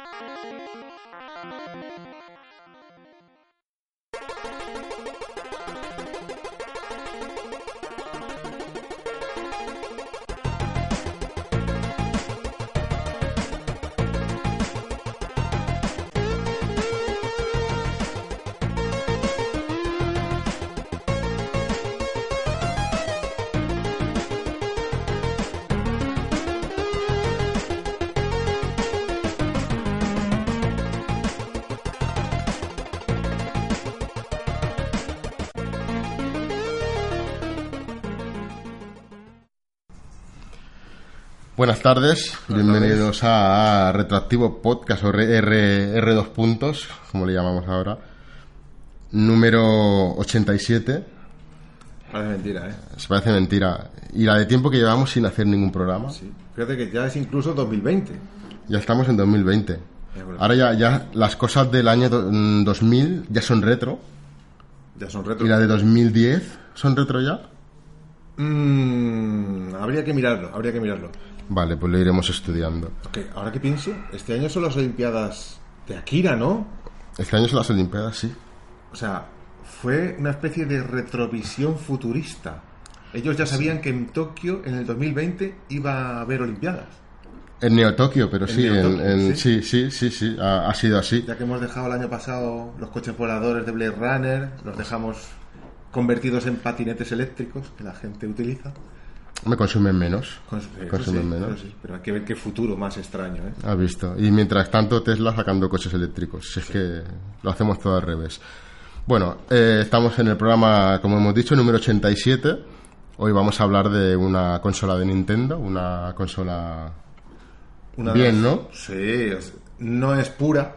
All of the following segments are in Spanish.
Thank you. Buenas tardes, bienvenidos a Retroactivo Podcast o R, R, 2 puntos, como le llamamos ahora, número 87. Parece mentira, ¿eh? Se parece mentira. Y la de tiempo que llevamos sin hacer ningún programa. Sí. Fíjate que ya es incluso 2020. Ya estamos en 2020. Es verdad. Ahora ya, ya las cosas del año do- mm, 2000 ya son retro. Ya son retos. Y la de 2010 son retro ya. Mm, habría que mirarlo, habría que mirarlo. Vale, pues lo iremos estudiando. Ok, ahora que pienso, este año son las Olimpiadas de Akira, ¿no? Este año son las Olimpiadas, sí. O sea, fue una especie de retrovisión futurista. Ellos ya sabían que en Tokio, en el 2020, iba a haber Olimpiadas. En Neo Tokio, pero En sí, Neo en- Tokio, en- sí. sí, sí, sí, sí, ha, ha sido así. Ya que hemos dejado el año pasado los coches voladores de Blade Runner, los dejamos convertidos en patinetes eléctricos que la gente utiliza. Me consumen menos. Consumen sí, menos. sí, pero hay que ver qué futuro más extraño, ¿eh? Has visto. Y mientras tanto, Tesla sacando coches eléctricos. Si es que lo hacemos todo al revés. Bueno, eh, estamos en el programa, como hemos dicho, número 87. Hoy vamos a hablar de una consola de Nintendo, una consola Una bien, ¿no? Sí, no es pura,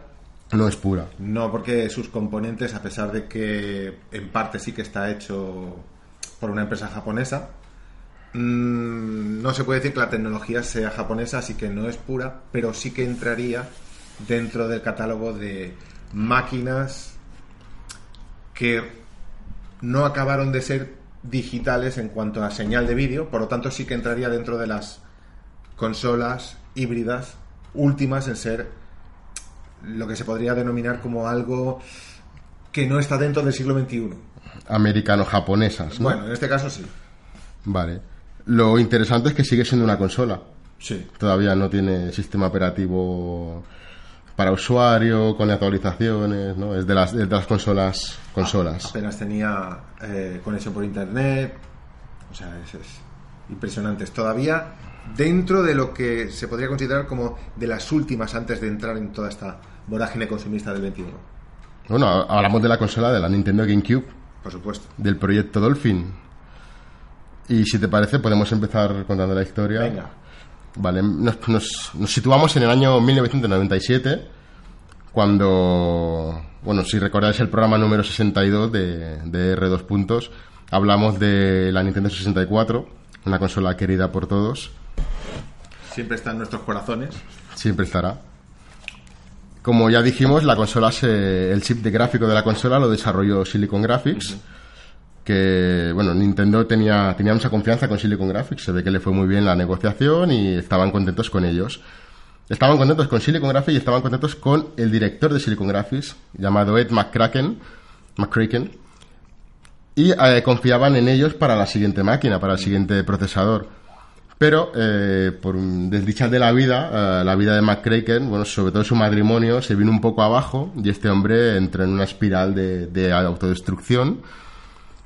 No es pura. no porque sus componentes, a pesar de que en parte sí que está hecho por una empresa japonesa, mm, no se puede decir que la tecnología sea japonesa, así que no es pura, pero sí que entraría dentro del catálogo de máquinas que no acabaron de ser digitales en cuanto a señal de vídeo, por lo tanto sí que entraría dentro de las consolas híbridas últimas en ser lo que se podría denominar como algo que no está dentro del siglo XXI. Americano-japonesas, ¿no? Bueno, en este caso sí. Vale. Lo interesante es que sigue siendo una consola. Sí. Todavía no tiene sistema operativo para usuario, con actualizaciones, ¿no? Es de las, es de las consolas, consolas. Apenas tenía eh, conexión por internet. O sea, es, es impresionante. Es todavía dentro de lo que se podría considerar como de las últimas antes de entrar en toda esta vorágine consumista del 21. Bueno, hablamos de la consola de la Nintendo GameCube, Por supuesto. del proyecto Dolphin. Y si te parece, podemos empezar contando la historia. Venga. Vale, nos, nos- nos situamos en el año 1997, cuando, bueno, si recordáis el programa número 62 de, de R2 Puntos, hablamos de la Nintendo 64, una consola querida por todos, Siempre está en nuestros corazones. siempre estará. Como ya dijimos, la consola se- el chip de gráfico de la consola lo desarrolló Silicon Graphics, que bueno, Nintendo tenía, mucha confianza con Silicon Graphics, se ve que le fue muy bien la negociación y estaban contentos con ellos. Estaban contentos con Silicon Graphics y estaban contentos con el director de Silicon Graphics, llamado Ed McCracken, McCracken, y eh, confiaban en ellos para la siguiente máquina, para el siguiente procesador. Pero eh, por desdichas de la vida, eh, la vida de McCracken, bueno, sobre todo su matrimonio, se vino un poco abajo y este hombre entró en una espiral de autodestrucción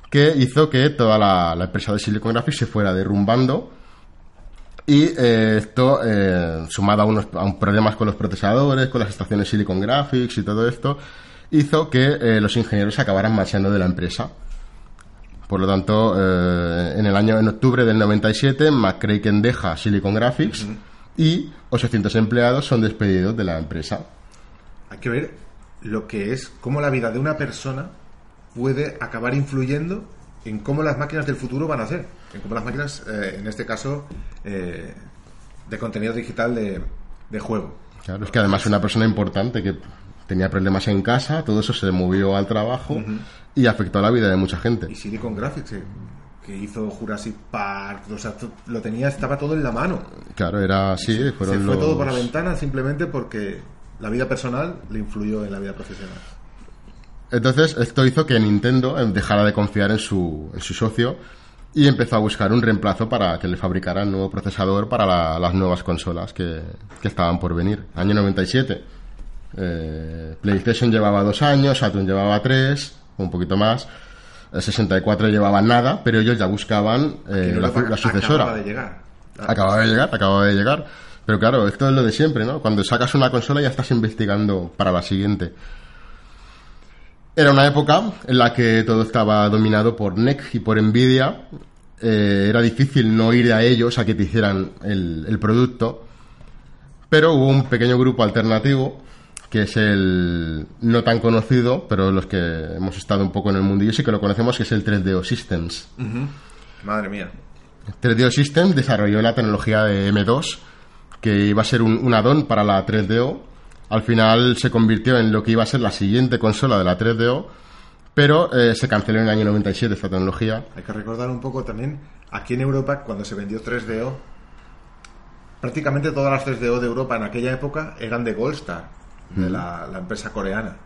que hizo que toda la, la empresa de Silicon Graphics se fuera derrumbando y eh, esto, eh, sumado a unos a un problemas con los procesadores, con las estaciones Silicon Graphics y todo esto, hizo que eh, los ingenieros acabaran marchando de la empresa. Por lo tanto, en el año en octubre del 97, McCracken deja Silicon Graphics y 800 empleados son despedidos de la empresa. Hay que ver lo que es, cómo la vida de una persona puede acabar influyendo en cómo las máquinas del futuro van a ser. En cómo las máquinas, eh, en este caso, eh, de contenido digital de, de juego. Claro, es que además una persona importante que tenía problemas en casa, todo eso se movió al trabajo y afectó a la vida de mucha gente. Y Silicon Graphics, eh, que hizo Jurassic Park, o sea, lo tenía, estaba todo en la mano. Claro, era así, Se fue todo por la ventana simplemente porque la vida personal le influyó en la vida profesional. Entonces, esto hizo que Nintendo eh, dejara de confiar en su, en su socio y empezó a buscar un reemplazo para que le fabricara un nuevo procesador para la- las nuevas consolas que, que estaban por venir. Año 97. Eh, PlayStation llevaba dos años, Saturn llevaba tres, un poquito más. El 64 llevaba nada, pero ellos ya buscaban eh, la, la sucesora. acababa de llegar. Acababa de llegar, acababa de llegar. Pero claro, esto es lo de siempre, ¿no? Cuando sacas una consola ya estás investigando para la siguiente. Era una época en la que todo estaba dominado por NEC y por Nvidia. Eh, era difícil no ir a ellos a que te hicieran el, el producto. Pero hubo un pequeño grupo alternativo, que es el no tan conocido, pero los que hemos estado un poco en el mundillo sí que lo conocemos, que es el 3DO Systems. Madre mía. 3DO Systems desarrolló la tecnología de M2, que iba a ser un, un add-on para la 3DO. Al final se convirtió en lo que iba a ser la siguiente consola de la 3DO, pero eh, se canceló en el año 97 esta tecnología. Hay que recordar un poco también, aquí en Europa, cuando se vendió 3DO, prácticamente todas las 3DO de Europa en aquella época eran de Goldstar, de la, la empresa coreana.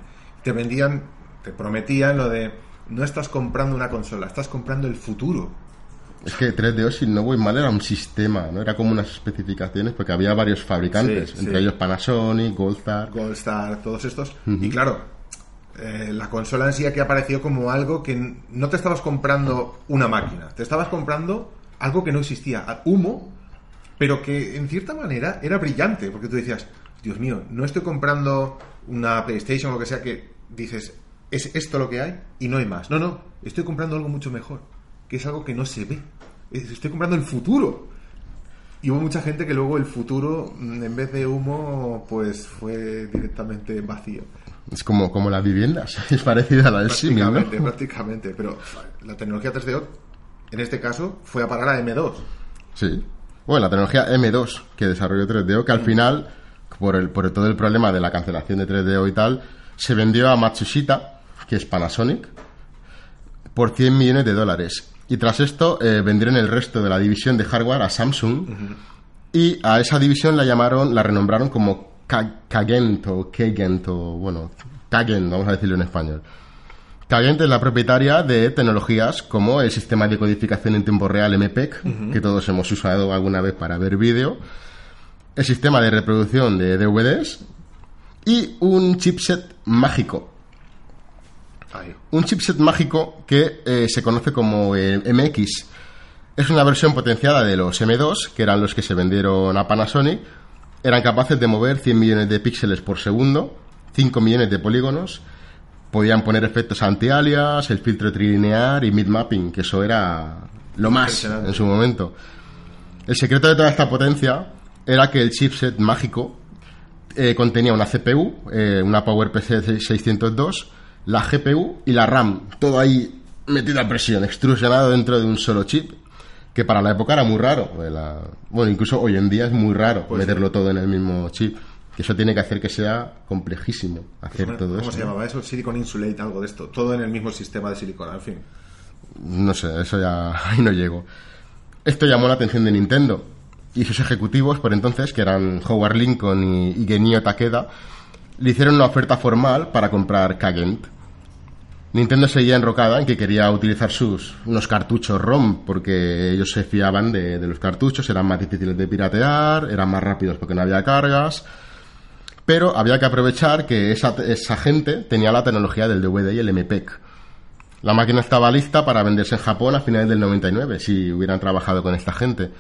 Te vendían, te prometían lo de, no estás comprando una consola, estás comprando el futuro. Es que 3DO, si no voy mal, era un sistema, ¿no? Era como unas especificaciones, porque había varios fabricantes, Sí, entre sí. ellos Panasonic, Goldstar. Goldstar, todos estos. Y claro, eh, la consola en sí aquí apareció como algo que no te estabas comprando una máquina, te estabas comprando algo que no existía, humo, pero que en cierta manera era brillante, porque tú decías, Dios mío, no estoy comprando una PlayStation o lo que sea que dices, es esto lo que hay y no hay más. No, no, estoy comprando algo mucho mejor, que es algo que no se ve. Es- Estoy comprando el futuro. Y hubo mucha gente que luego el futuro, mm, en vez de humo, pues fue directamente vacío. Es como, como las viviendas, es parecida a la del símil, ¿no? Prácticamente, prácticamente. Pero la tecnología 3DO, en este caso, fue a parar a M2. Sí. Bueno, la tecnología M2 que desarrolló 3DO, que al final, por, el, por todo el problema de la cancelación de 3DO y tal, se vendió a Matsushita, que es Panasonic, por 100 millones de dólares. Y tras esto, eh, vendieron el resto de la división de hardware a Samsung. Y a esa división la llamaron, la renombraron como Ka- Kagent o Kagent o, bueno, Kagent, vamos a decirlo en español. Kagent es la propietaria de tecnologías como el sistema de codificación en tiempo real MPEG, que todos hemos usado alguna vez para ver vídeo, el sistema de reproducción de DVDs y un chipset mágico. Ahí. Un chipset mágico que eh, se conoce como eh, MX. Es una versión potenciada de los M2, que eran los que se vendieron a Panasonic. Eran capaces de mover 100 millones de píxeles por segundo, 5 millones de polígonos. Podían poner efectos anti-alias, el filtro trilinear y mid-mapping, que eso era lo más en su momento. El secreto de toda esta potencia era que el chipset mágico eh, contenía una CPU, eh, una PowerPC 602, la GPU y la RAM, todo ahí metido a presión, extrusionado dentro de un solo chip, que para la época era muy raro. la- bueno, incluso hoy en día es muy raro Pues meterlo todo en el mismo chip, que eso tiene que hacer que sea complejísimo hacer ¿Cómo, todo cómo se llamaba eso? Silicon Insulate, algo de esto. Todo en el mismo sistema de silicona, en fin. No sé, eso ya ahí no llego. Esto llamó la atención de Nintendo y sus ejecutivos por entonces, que eran Howard Lincoln y, y Genio Takeda, le hicieron una oferta formal para comprar Kagent. Nintendo seguía enrocada en que quería utilizar sus unos cartuchos ROM porque ellos se fiaban de, de los cartuchos, eran más difíciles de piratear, eran más rápidos porque no había cargas. Pero había que aprovechar que esa, esa gente tenía la tecnología del DVD y el MPEG. La máquina estaba lista para venderse en Japón a finales del 99, si hubieran trabajado con esta gente.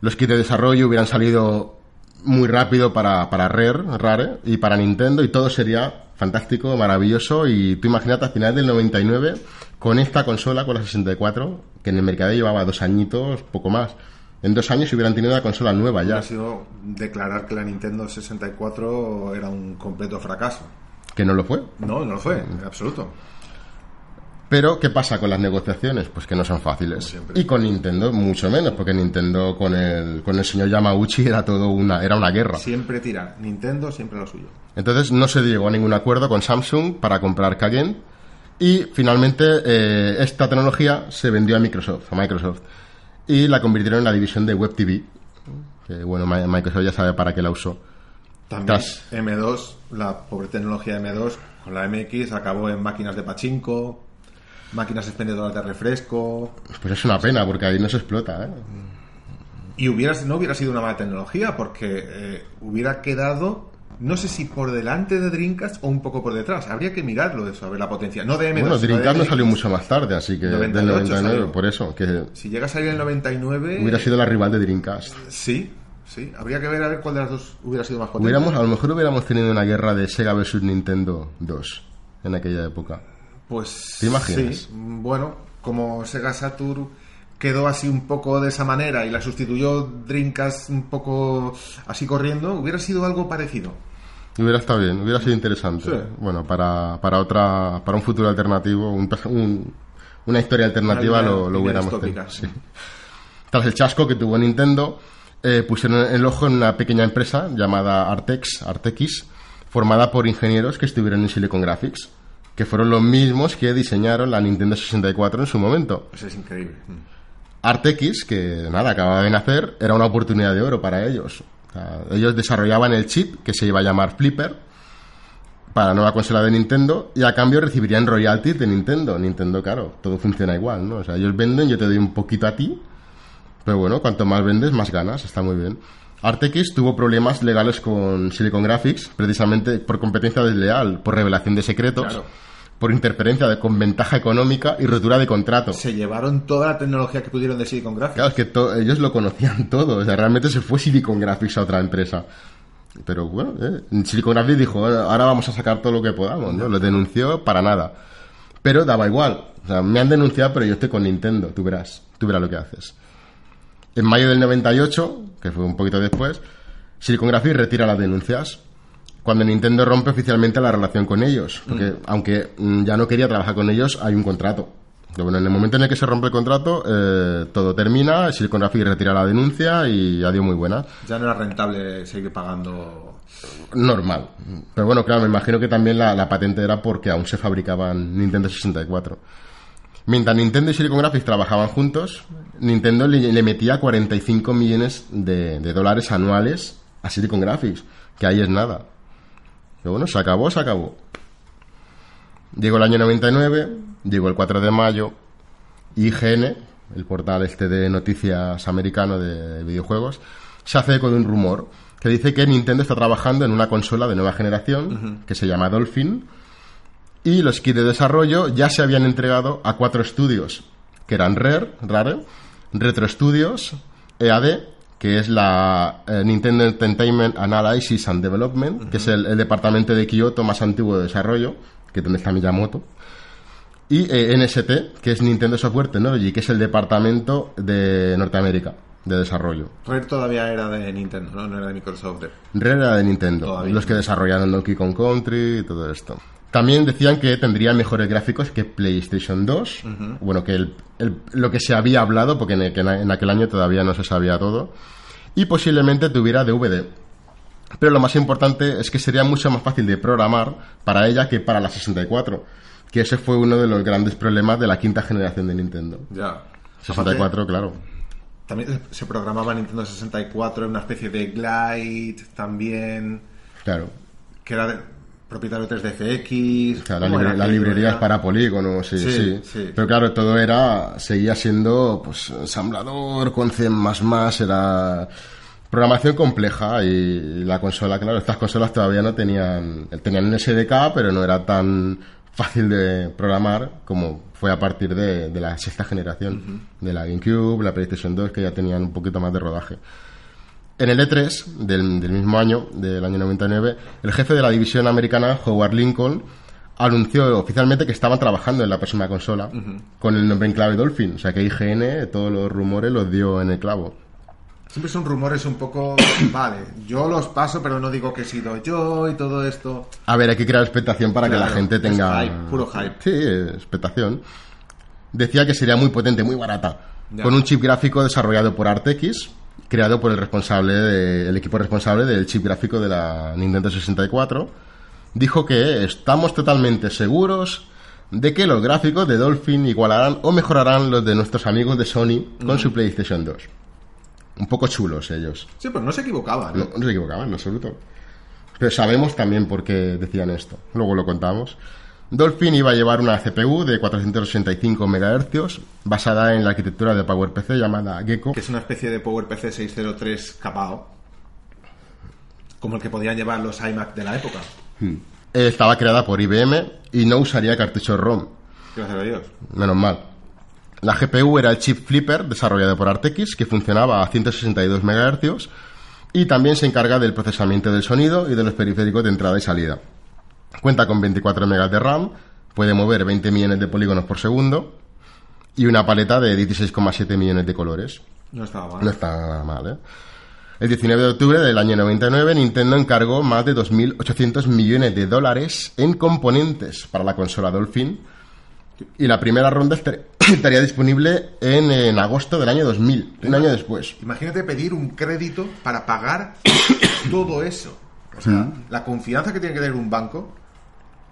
Los kits de desarrollo hubieran salido muy rápido para, para Rare, Rare y para Nintendo y todo sería fantástico, maravilloso y tú imagínate a finales del 99 con esta consola, con la 64, que en el mercado llevaba dos añitos, poco más. En dos años hubieran tenido una consola nueva ya, Ha sido declarar que la Nintendo 64 era un completo fracaso. que no lo fue. No, no lo fue, en absoluto. Pero, ¿qué pasa con las negociaciones? Pues que no son fáciles. Y con Nintendo mucho menos, porque Nintendo con el, con el señor Yamauchi era todo una, era una guerra. Siempre tira. Nintendo siempre lo suyo. Entonces no se llegó a ningún acuerdo con Samsung para comprar Kagen y finalmente eh, esta tecnología se vendió a Microsoft, a Microsoft y la convirtieron en la división de Web TV. Que bueno, Mi- Microsoft ya sabe para qué la usó. También Tas. M2, la pobre tecnología M2, con la MX acabó en máquinas de pachinko, máquinas expendedoras de refresco. Pues es una pena, porque ahí no se explota, ¿eh? Y hubiera, no hubiera sido una mala tecnología, porque eh, hubiera quedado, no sé si por delante de Dreamcast o un poco por detrás. Habría que mirarlo eso, a ver la potencia. No de M2. Bueno, Dreamcast no salió mucho más tarde, así que 98 del 99, salió. por eso, que Si llega a salir en el 99... hubiera sido la rival de Dreamcast. Sí, sí. Habría que ver a ver cuál de las dos hubiera sido más potente. Hubiéramos, a lo mejor hubiéramos tenido una guerra de Sega versus Nintendo 2 en aquella época. Pues ¿Te imaginas? sí. Bueno, como Sega Saturn quedó así un poco de esa manera y la sustituyó Dreamcast un poco así corriendo, hubiera sido algo parecido. Hubiera estado bien, hubiera sido interesante. Sí. Bueno, para, para otra, para un futuro alternativo, un- un- una historia alternativa Una lo, hubiéramos tenido. sí. Tras el chasco que tuvo Nintendo, eh, pusieron el ojo en una pequeña empresa llamada Artex, Artex, formada por ingenieros que estuvieron en Silicon Graphics, que fueron los mismos que diseñaron la Nintendo 64 en su momento. Pues es increíble. Artex, que nada, acababa de nacer, era una oportunidad de oro para ellos. O sea, ellos desarrollaban el chip que se iba a llamar Flipper para la nueva consola de Nintendo y a cambio recibirían royalties de Nintendo. Nintendo, claro, todo funciona igual, ¿no? O sea, ellos venden, yo te doy un poquito a ti, pero bueno, cuanto más vendes, más ganas, está muy bien. Artex tuvo problemas legales con Silicon Graphics, precisamente por competencia desleal, por revelación de secretos, Claro. por interferencia de- con ventaja económica y rotura de contrato. Se llevaron toda la tecnología que pudieron de Silicon Graphics. Claro, es que to- ellos lo conocían todo. O sea, realmente se fue Silicon Graphics a otra empresa. Pero bueno, eh, Silicon Graphics dijo, "Bueno, ahora vamos a sacar todo lo que podamos. ¿no? Lo denunció para nada. Pero daba igual. O sea, me han denunciado, pero yo estoy con Nintendo. Tú verás. Tú verás lo que haces. En mayo del 98, que fue un poquito después, Silicon Graphics retira las denuncias. Cuando Nintendo rompe oficialmente la relación con ellos. Porque aunque mm, ya no quería trabajar con ellos, hay un contrato. Pero bueno, en el momento en el que se rompe el contrato, eh, todo termina, Silicon Graphics retira la denuncia y adiós muy buena. Ya no era rentable seguir pagando. Normal. Pero bueno, claro, me imagino que también la, la patente era porque aún se fabricaban Nintendo 64. Mientras Nintendo y Silicon Graphics trabajaban juntos, Nintendo le, le metía 45 millones de, de dólares anuales a Silicon Graphics, que ahí es nada. Pero bueno, se acabó, se acabó. Llegó el año 99, llegó el 4 de mayo, IGN, el portal este de noticias americano de videojuegos, se hace eco de un rumor que dice que Nintendo está trabajando en una consola de nueva generación que se llama Dolphin y los kits de desarrollo ya se habían entregado a cuatro estudios que eran Rare, Rare, Retro Studios, EAD, que es la eh, Nintendo Entertainment Analysis and Development, que es el, el departamento de Kyoto más antiguo de desarrollo, que es donde está Miyamoto, y eh, NST, que es Nintendo Software Technology, que es el departamento de Norteamérica de desarrollo. Rare todavía era de Nintendo, ¿no? No era de Microsoft. Rare era de Nintendo, Todavía. los que desarrollaron Donkey Kong Country y todo esto. También decían que tendría mejores gráficos que PlayStation 2. Bueno, que el- el- lo que se había hablado, porque en, que en aquel año todavía no se sabía todo. Y posiblemente tuviera DVD. Pero lo más importante es que sería mucho más fácil de programar para ella que para la 64. Que ese fue uno de los grandes problemas de la quinta generación de Nintendo. Ya. 64, claro. También se programaba Nintendo 64 en una especie de Glide también, Claro. que era de propietario 3DFX. O sea, la ¿Cómo libre- era las aquello? librerías Era- para polígonos, sí, Sí, sí, sí. Pero claro, todo era, seguía siendo, pues, ensamblador, con C++, era programación compleja y la consola, claro, estas consolas todavía no tenían, tenían un SDK, pero no era tan fácil de programar como fue a partir de, de la sexta generación, de la GameCube, la PlayStation 2, que ya tenían un poquito más de rodaje. En el E3 del, del mismo año, del año 99, el jefe de la división americana, Howard Lincoln, anunció oficialmente que estaban trabajando en la próxima consola con el nombre en clave Dolphin. O sea que IGN todos los rumores los dio en el clavo. Siempre son rumores un poco, vale, yo los paso, pero no digo que he sido yo y todo esto. A ver, hay que crear expectación para que la gente es tenga... hype, puro hype. Sí, expectación. Decía que sería muy potente, muy barata. Ya. Con un chip gráfico desarrollado por ArtX, creado por el responsable de- el equipo responsable del chip gráfico de la Nintendo 64. Dijo que estamos totalmente seguros de que los gráficos de Dolphin igualarán o mejorarán los de nuestros amigos de Sony con su PlayStation 2. Un poco chulos ellos. Sí, pues no se equivocaban. No, no se equivocaban en absoluto. Pero sabemos también por qué decían esto. Luego lo contamos. Dolphin iba a llevar una CPU de 485 MHz basada en la arquitectura de PowerPC llamada Gecko. Que es una especie de PowerPC 603 capao. Como el que podían llevar los iMac de la época. Hmm. Estaba creada por IBM y no usaría cartuchos ROM. Gracias a Dios. Menos mal. La GPU era el chip Flipper desarrollado por Artex que funcionaba a 162 MHz y también se encarga del procesamiento del sonido y de los periféricos de entrada y salida. Cuenta con 24 MB de RAM, puede mover 20 millones de polígonos por segundo y una paleta de 16,7 millones de colores. No estaba mal. No está nada mal, ¿eh? El 19 de octubre del año 99, Nintendo encargó más de 2.800 millones de dólares en componentes para la consola Dolphin. Y la primera ronda estaría disponible en, en agosto del año 2000, un año después. Imagínate pedir un crédito para pagar todo eso. O sea, la confianza que tiene que tener un banco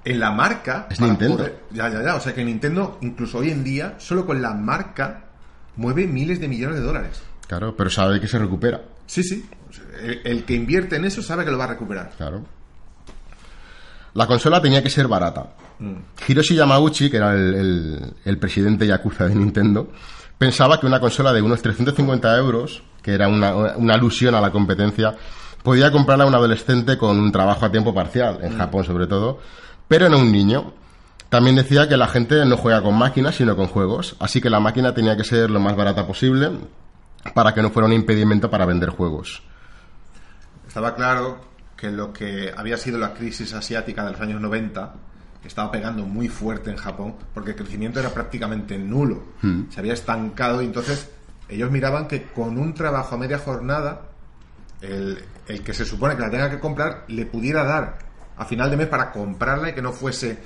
en la marca. Es Nintendo. poder- ya, ya, ya. O sea que Nintendo, incluso hoy en día, solo con la marca, mueve miles de millones de dólares. Claro, pero sabe que se recupera. Sí, sí. El, el que invierte en eso sabe que lo va a recuperar. Claro. La consola tenía que ser barata. Hiroshi Yamauchi, que era el, el- el presidente yakuza de Nintendo, pensaba que una consola de unos 350 euros, que era una, una alusión a la competencia, podía comprarla a un adolescente con un trabajo a tiempo parcial, en Japón sobre todo, pero no un niño. También decía que la gente no juega con máquinas, sino con juegos, así que la máquina tenía que ser lo más barata posible para que no fuera un impedimento para vender juegos. Estaba claro que lo que había sido la crisis asiática de los años 90 estaba pegando muy fuerte en Japón porque el crecimiento era prácticamente nulo. Se había estancado y entonces ellos miraban que con un trabajo a media jornada, el, el que se supone que la tenga que comprar le pudiera dar a final de mes para comprarla y que no fuese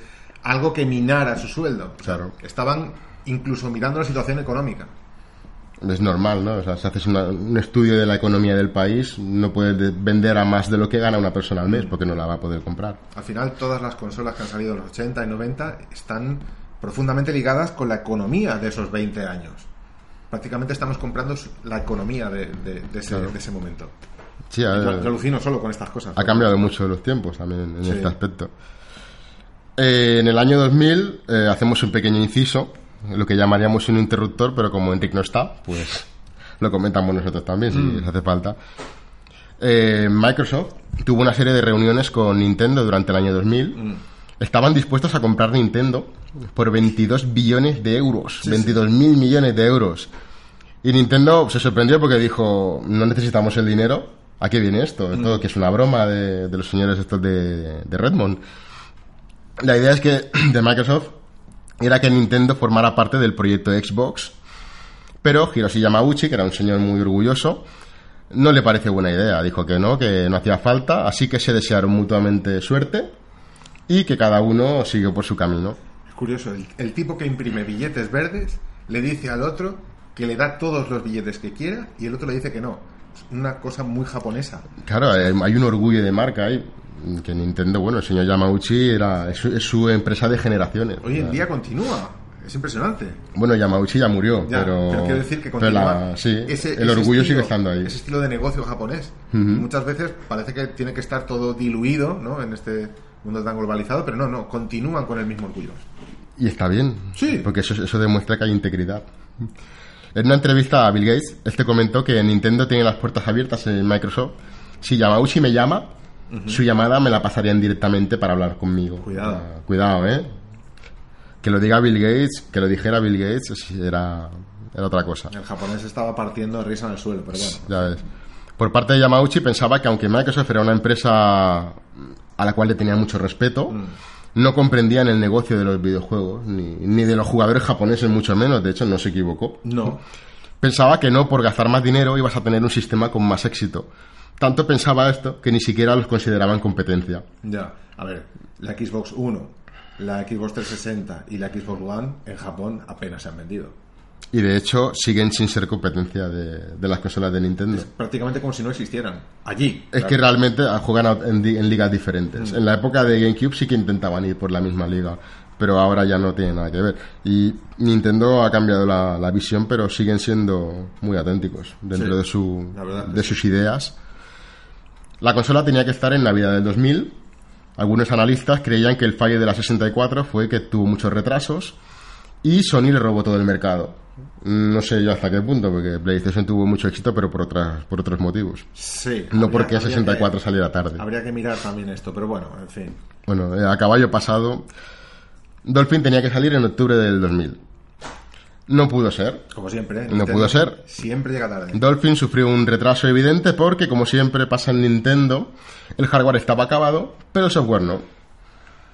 algo que minara su sueldo. O sea, Claro. Estaban incluso mirando la situación económica. Es normal, ¿no? O sea, si haces una- un estudio de la economía del país, no puedes de- vender a más de lo que gana una persona al mes porque no la va a poder comprar. Al final, todas las consolas que han salido en los 80 y 90 están profundamente ligadas con la economía de esos 20 años. Prácticamente estamos comprando la economía de, de- de ese, Claro. de ese momento. Sí, Yo, ha, yo alucino solo con estas cosas. ha cambiado mucho los tiempos también en Sí. este aspecto. Eh, en el año 2000 eh, hacemos un pequeño inciso, lo que llamaríamos un interruptor, pero como Enric no está, pues lo comentamos nosotros también, si les hace falta. Eh, Microsoft tuvo una serie de reuniones con Nintendo durante el año 2000. Estaban dispuestos a comprar Nintendo por 22 billones de euros, 22 mil millones de euros. Y Nintendo se sorprendió porque dijo, no necesitamos el dinero, ¿a qué viene esto? Esto que es una broma de, de los señores estos de, de Redmond. La idea es que de Microsoft era que Nintendo formara parte del proyecto Xbox, pero Hiroshi Yamauchi, que era un señor muy orgulloso, no le parece buena idea. Dijo que no, que no hacía falta, así que se desearon mutuamente suerte y que cada uno siguió por su camino. Es curioso, el, el tipo que imprime billetes verdes le dice al otro que le da todos los billetes que quiera y el otro le dice que no. Una cosa muy japonesa. Claro, hay hay un orgullo de marca ahí. Que Nintendo, bueno, el señor Yamauchi era, es, su- es su empresa de generaciones. Hoy en día continúa. Es impresionante. Bueno, Yamauchi ya murió, Ya, pero, pero quiero decir que continúa. la- sí, ese- el ese orgullo estilo- sigue estando ahí. Ese estilo de negocio japonés. Muchas veces parece que tiene que estar todo diluido ¿no? en este mundo tan globalizado, pero no, no, continúan con el mismo orgullo. Y está bien, Sí. porque eso, eso demuestra que hay integridad. En una entrevista a Bill Gates, este comentó que Nintendo tiene las puertas abiertas en Microsoft. Si Yamauchi me llama, su llamada me la pasarían directamente para hablar conmigo. Cuidado. Ah, cuidado, ¿eh? Que lo diga Bill Gates, que lo dijera Bill Gates, era, era otra cosa. El japonés estaba partiendo de risa en el suelo, pero bueno. Ya ves. Por parte de Yamauchi pensaba que aunque Microsoft era una empresa a la cual le tenía mucho respeto, no comprendían el negocio de los videojuegos, ni, ni de los jugadores japoneses mucho menos, de hecho no se equivocó. No. Pensaba que no por gastar más dinero ibas a tener un sistema con más éxito. Tanto pensaba esto que ni siquiera los consideraban competencia. Ya. A ver, la Xbox 1, la Xbox 360 y la Xbox One en Japón apenas se han vendido. Y de hecho siguen sin ser competencia de, de las consolas de Nintendo. Prácticamente como si no existieran. Allí. Es que realmente juegan a- en, ligas diferentes. Mm. En la época de GameCube sí que intentaban ir por la misma liga, pero ahora ya no tiene nada que ver. Y Nintendo ha cambiado la, la visión, pero siguen siendo muy auténticos dentro Sí, de, su, de sus ideas. La consola tenía que estar en Navidad del 2000. Algunos analistas creían que el fallo de la 64 fue que tuvo muchos retrasos y Sony le robó todo el mercado. No sé yo hasta qué punto, porque PlayStation tuvo mucho éxito, pero por, otras, por otros motivos. Sí. No habría- porque habría 64 que- saliera tarde. Habría que mirar también esto, pero bueno, en fin. Bueno, eh, a caballo pasado, Dolphin tenía que salir en octubre del 2000. No pudo ser. Como siempre. ¿eh? No pudo ser. Siempre llega tarde. Dolphin sufrió un retraso evidente porque, como siempre pasa en Nintendo, el hardware estaba acabado, pero el software no.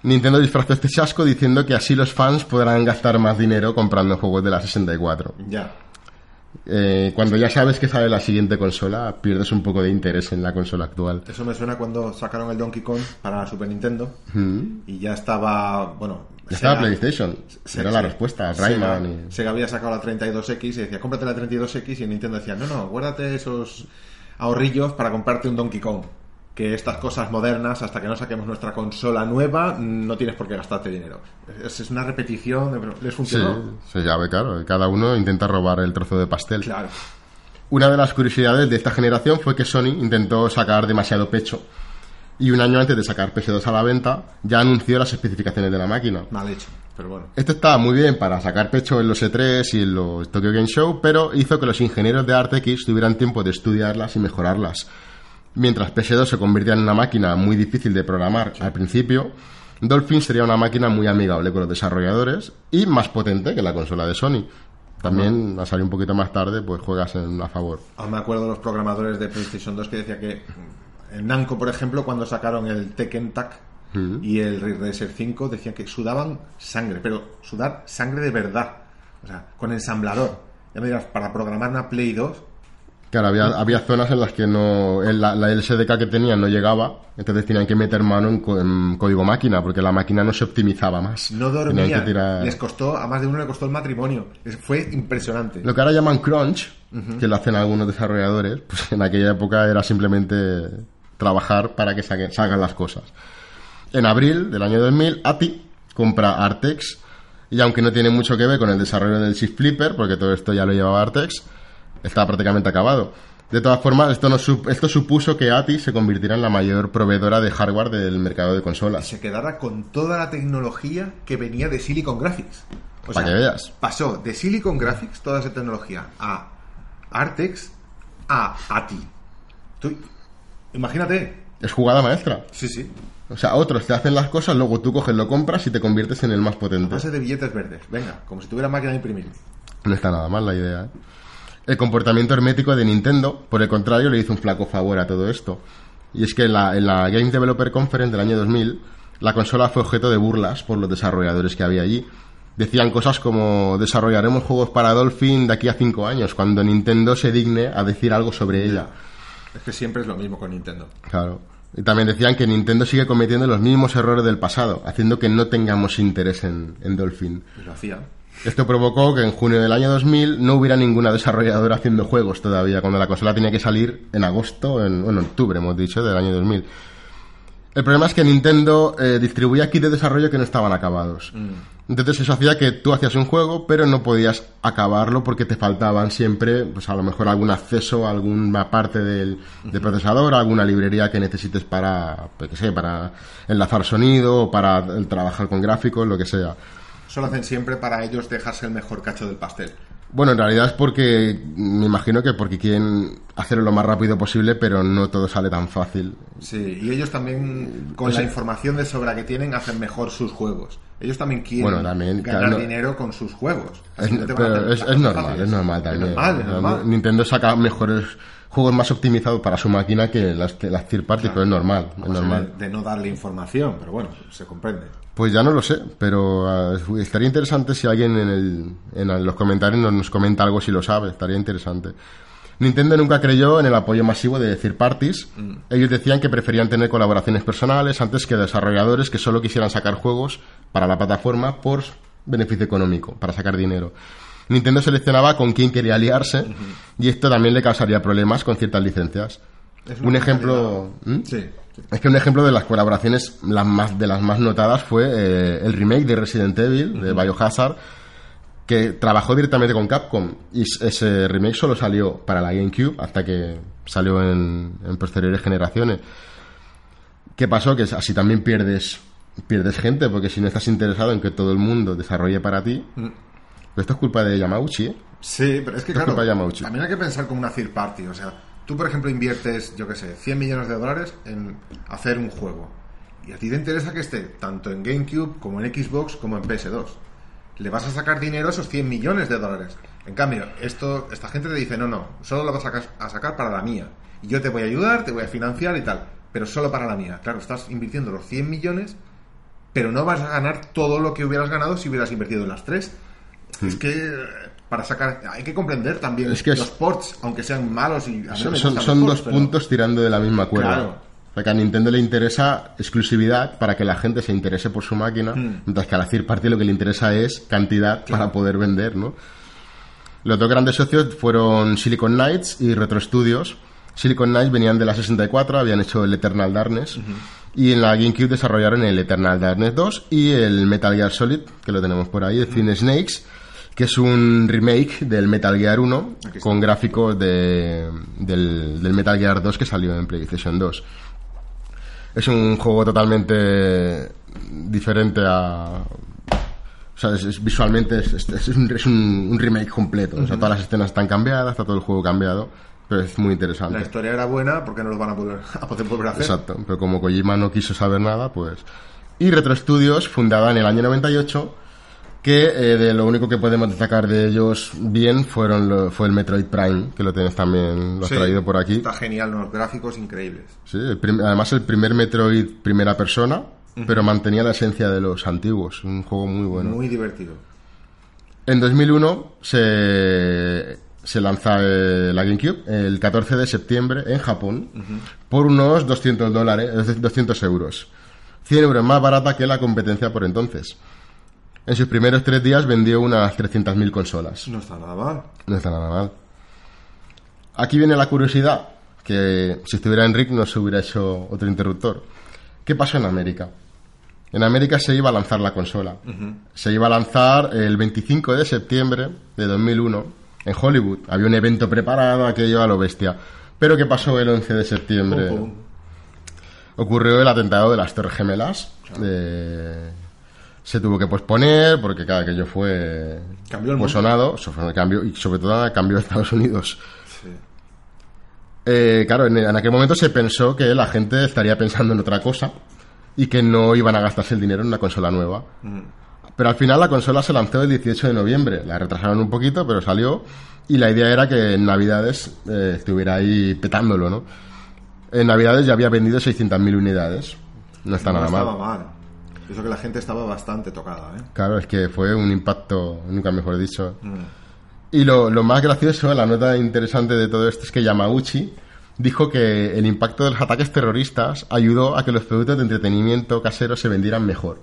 Nintendo disfrazó este chasco diciendo que así los fans podrán gastar más dinero comprando juegos de la 64. Ya. Eh, cuando ya sabes que sale la siguiente consola, pierdes un poco de interés en la consola actual. Eso me suena cuando sacaron el Donkey Kong para Super Nintendo Mm. y ya estaba, bueno... Ya estaba Sega- PlayStation. Se- Era la respuesta. Sega, Rayman y... Sega había sacado la 32X y decía, cómprate la 32X y Nintendo decía, no, no, guárdate esos ahorrillos para comprarte un Donkey Kong. Que estas cosas modernas, hasta que no saquemos nuestra consola nueva, no tienes por qué gastarte dinero. Es, es una repetición, de- les Sí, funcionó. se llave, claro. Cada uno intenta robar el trozo de pastel. Claro. Una de las curiosidades de esta generación fue que Sony intentó sacar demasiado pecho. Y un año antes de sacar PS2 a la venta, ya anunció las especificaciones de la máquina. Mal hecho, pero bueno. Esto estaba muy bien para sacar pecho en los E3 y en los Tokyo Game Show, pero hizo que los ingenieros de ArtX tuvieran tiempo de estudiarlas y mejorarlas. Mientras PS2 se convertía en una máquina muy difícil de programar al principio, Dolphin sería una máquina muy amigable con los desarrolladores y más potente que la consola de Sony. También, a salir un poquito más tarde, pues juegas en a favor. Aún me acuerdo de los programadores de PlayStation 2 que decía que en Namco, por ejemplo, cuando sacaron el Tekken Tag y el Racer 5, decían que sudaban sangre, pero sudar sangre de verdad. O sea, con ensamblador. Ya me dirás, para programar una Play 2, Claro, había, había zonas en las que no la, la- el SDK que tenían no llegaba, entonces tenían que meter mano en, código máquina, porque la máquina no se optimizaba más. no dormían. tirar- Les costó, a más de uno le costó el matrimonio. Fue impresionante. Lo que ahora llaman crunch, que lo hacen algunos desarrolladores, pues en aquella época era simplemente trabajar para que saquen- salgan las cosas. En abril del año 2000, ATI compra Artex, y aunque no tiene mucho que ver con el desarrollo del Shift Flipper, porque todo esto ya lo llevaba Artex, está prácticamente acabado. De todas formas, esto, esto supuso que ATI se convirtiera en la mayor proveedora de hardware del mercado de consolas. se quedara con toda la tecnología que venía de Silicon Graphics. O Pa' que veas. pasó de Silicon Graphics, toda esa tecnología, a Artex, a ATI. Tú, imagínate. Es jugada maestra. Sí, sí. O sea, otros te hacen las cosas, luego tú coges, lo compras y te conviertes en el más potente. Base de billetes verdes. Venga, como si tuviera máquina de imprimir. No está nada mal la idea. ¿eh? El comportamiento hermético de Nintendo, por el contrario, le hizo un flaco favor a todo esto. Y es que en la, en la Game Developer Conference del año 2000, la consola fue objeto de burlas por los desarrolladores que había allí. Decían cosas como desarrollaremos juegos para Dolphin de aquí a cinco años, cuando Nintendo se digne a decir algo sobre ella. Es que siempre es lo mismo con Nintendo. Claro. Y también decían que Nintendo sigue cometiendo los mismos errores del pasado, haciendo que no tengamos interés en, en Dolphin. Y lo hacía. Esto provocó que en junio del año 2000 no hubiera ninguna desarrolladora haciendo juegos todavía, cuando la consola tenía que salir en agosto, en, bueno, en octubre, hemos dicho, del año 2000. El problema es que Nintendo eh, distribuía kits de desarrollo que no estaban acabados. Entonces eso hacía que tú hacías un juego, pero no podías acabarlo porque te faltaban siempre, pues a lo mejor algún acceso a alguna parte del, del procesador, alguna librería que necesites para, pues, qué sé, para enlazar sonido, o para trabajar con gráficos, lo que sea. Eso lo hacen siempre para ellos dejarse el mejor cacho del pastel. Bueno, en realidad es porque, me imagino que porque quieren hacerlo lo más rápido posible, pero no todo sale tan fácil. Sí, y ellos también, con O sea- la información de sobra que tienen, hacen mejor sus juegos. Ellos también quieren Bueno, también, ganar claro, dinero con sus juegos. Es, no te pero es, normal, es normal también. Normal. Nintendo saca mejores juegos más optimizados para su máquina que las, las third party, pero es normal, es normal. De no darle información, pero bueno, se comprende. Pues ya no lo sé, pero ah, estaría interesante si alguien en, el, en los comentarios nos, nos comenta algo si lo sabe, estaría interesante. Nintendo nunca creyó en el apoyo masivo de third parties. Ellos decían que preferían tener colaboraciones personales antes que desarrolladores que solo quisieran sacar juegos para la plataforma por beneficio económico, para sacar dinero. Nintendo seleccionaba con quién quería aliarse y esto también le causaría problemas con ciertas licencias. Es Un ejemplo... ¿Mm? Sí. Es que un ejemplo de las colaboraciones las más, de las más notadas fue eh, el remake de Resident Evil, de Biohazard, que trabajó directamente con Capcom y ese remake solo salió para la GameCube hasta que salió en, en posteriores generaciones. ¿Qué pasó? Que así también pierdes pierdes gente porque si no estás interesado en que todo el mundo desarrolle para ti, pero esto es culpa de Yamauchi, ¿eh? Sí, pero es que Es claro, culpa de Yamauchi. también hay que pensar como una third party. O sea, tú, por ejemplo, inviertes, yo qué sé, 100 millones de dólares en hacer un juego. Y a ti te interesa que esté tanto en GameCube como en Xbox como en PS2. Le vas a sacar dinero a esos 100 millones de dólares. En cambio, esto, esta gente te dice, no, no, solo lo vas a sacar, a sacar para la mía. Y yo te voy a ayudar, te voy a financiar y tal. Pero solo para la mía. Claro, estás invirtiendo los 100 millones, pero no vas a ganar todo lo que hubieras ganado si hubieras invertido en las tres. Es que para sacar hay que comprender también Hmm. Es que es- los ports, aunque sean malos y a Son, son- son los dos pero- puntos tirando de la misma cuerda. Claro. O sea, que a Nintendo le interesa exclusividad para que la gente se interese por su máquina, Hmm. mientras que a la third party lo que le interesa es cantidad para poder vender, ¿no? Los dos grandes socios fueron Silicon Knights y Retro Studios. Silicon Knights venían de la 64, habían hecho el Eternal Darkness. Y en la GameCube desarrollaron el Eternal Darkness 2 y el Metal Gear Solid, que lo tenemos por ahí, el Thin Snakes, que es un remake del Metal Gear 1 Aquí está. con gráficos de, del, del Metal Gear 2 que salió en PlayStation 2. Es un juego totalmente diferente a... O sea, es- es- visualmente es, es- un, es un- un remake completo. O sea, todas las escenas están cambiadas, está todo el juego cambiado, pero es muy interesante. La historia era buena porque no lo van a poder, a poder volver a hacer. Exacto, pero como Kojima no quiso saber nada, pues... Y Retro Studios, fundada en el año 98, que eh, de lo único que podemos destacar de ellos bien fueron lo- fue el Metroid Prime, que lo tienes también, lo has Sí, traído por aquí. Está genial, unos gráficos increíbles. Sí, el prim- además el primer Metroid primera persona, pero mantenía la esencia de los antiguos, un juego muy bueno. Muy divertido. En 2001 se, se lanza eh, la GameCube el 14 de septiembre en Japón por unos 200 dólares, es decir, 200 euros. 100 euros más barata que la competencia por entonces. En sus primeros tres días vendió unas 300.000 consolas. No está nada mal. No está nada mal. Aquí viene la curiosidad, que si estuviera Enric no se hubiera hecho otro interruptor. ¿Qué pasó en América? En América se iba a lanzar la consola. Se iba a lanzar el 25 de septiembre de 2001 en Hollywood. Había un evento preparado, aquello a lo bestia. Pero ¿qué pasó el 11 de septiembre? Pum, pum. ocurrió el atentado de las Torres Gemelas. Se tuvo que posponer porque cada que yo fue Cambió el mundo. sonado, cambio y sobre todo cambió Estados Unidos. Sí. Eh, claro, en, en aquel momento se pensó que la gente estaría pensando en otra cosa y que no iban a gastarse el dinero en una consola nueva. Pero al final la consola se lanzó el 18 de noviembre. La retrasaron un poquito, pero salió. Y la idea era que en Navidades eh, estuviera ahí petándolo, ¿no? En Navidades ya había vendido 600.000 unidades. No está no nada mal. mal. Eso que la gente estaba bastante tocada, ¿eh? Claro, es que fue un impacto, nunca mejor dicho. Y lo, lo más gracioso, la nota interesante de todo esto es que Yamauchi dijo que el impacto de los ataques terroristas ayudó a que los productos de entretenimiento caseros se vendieran mejor.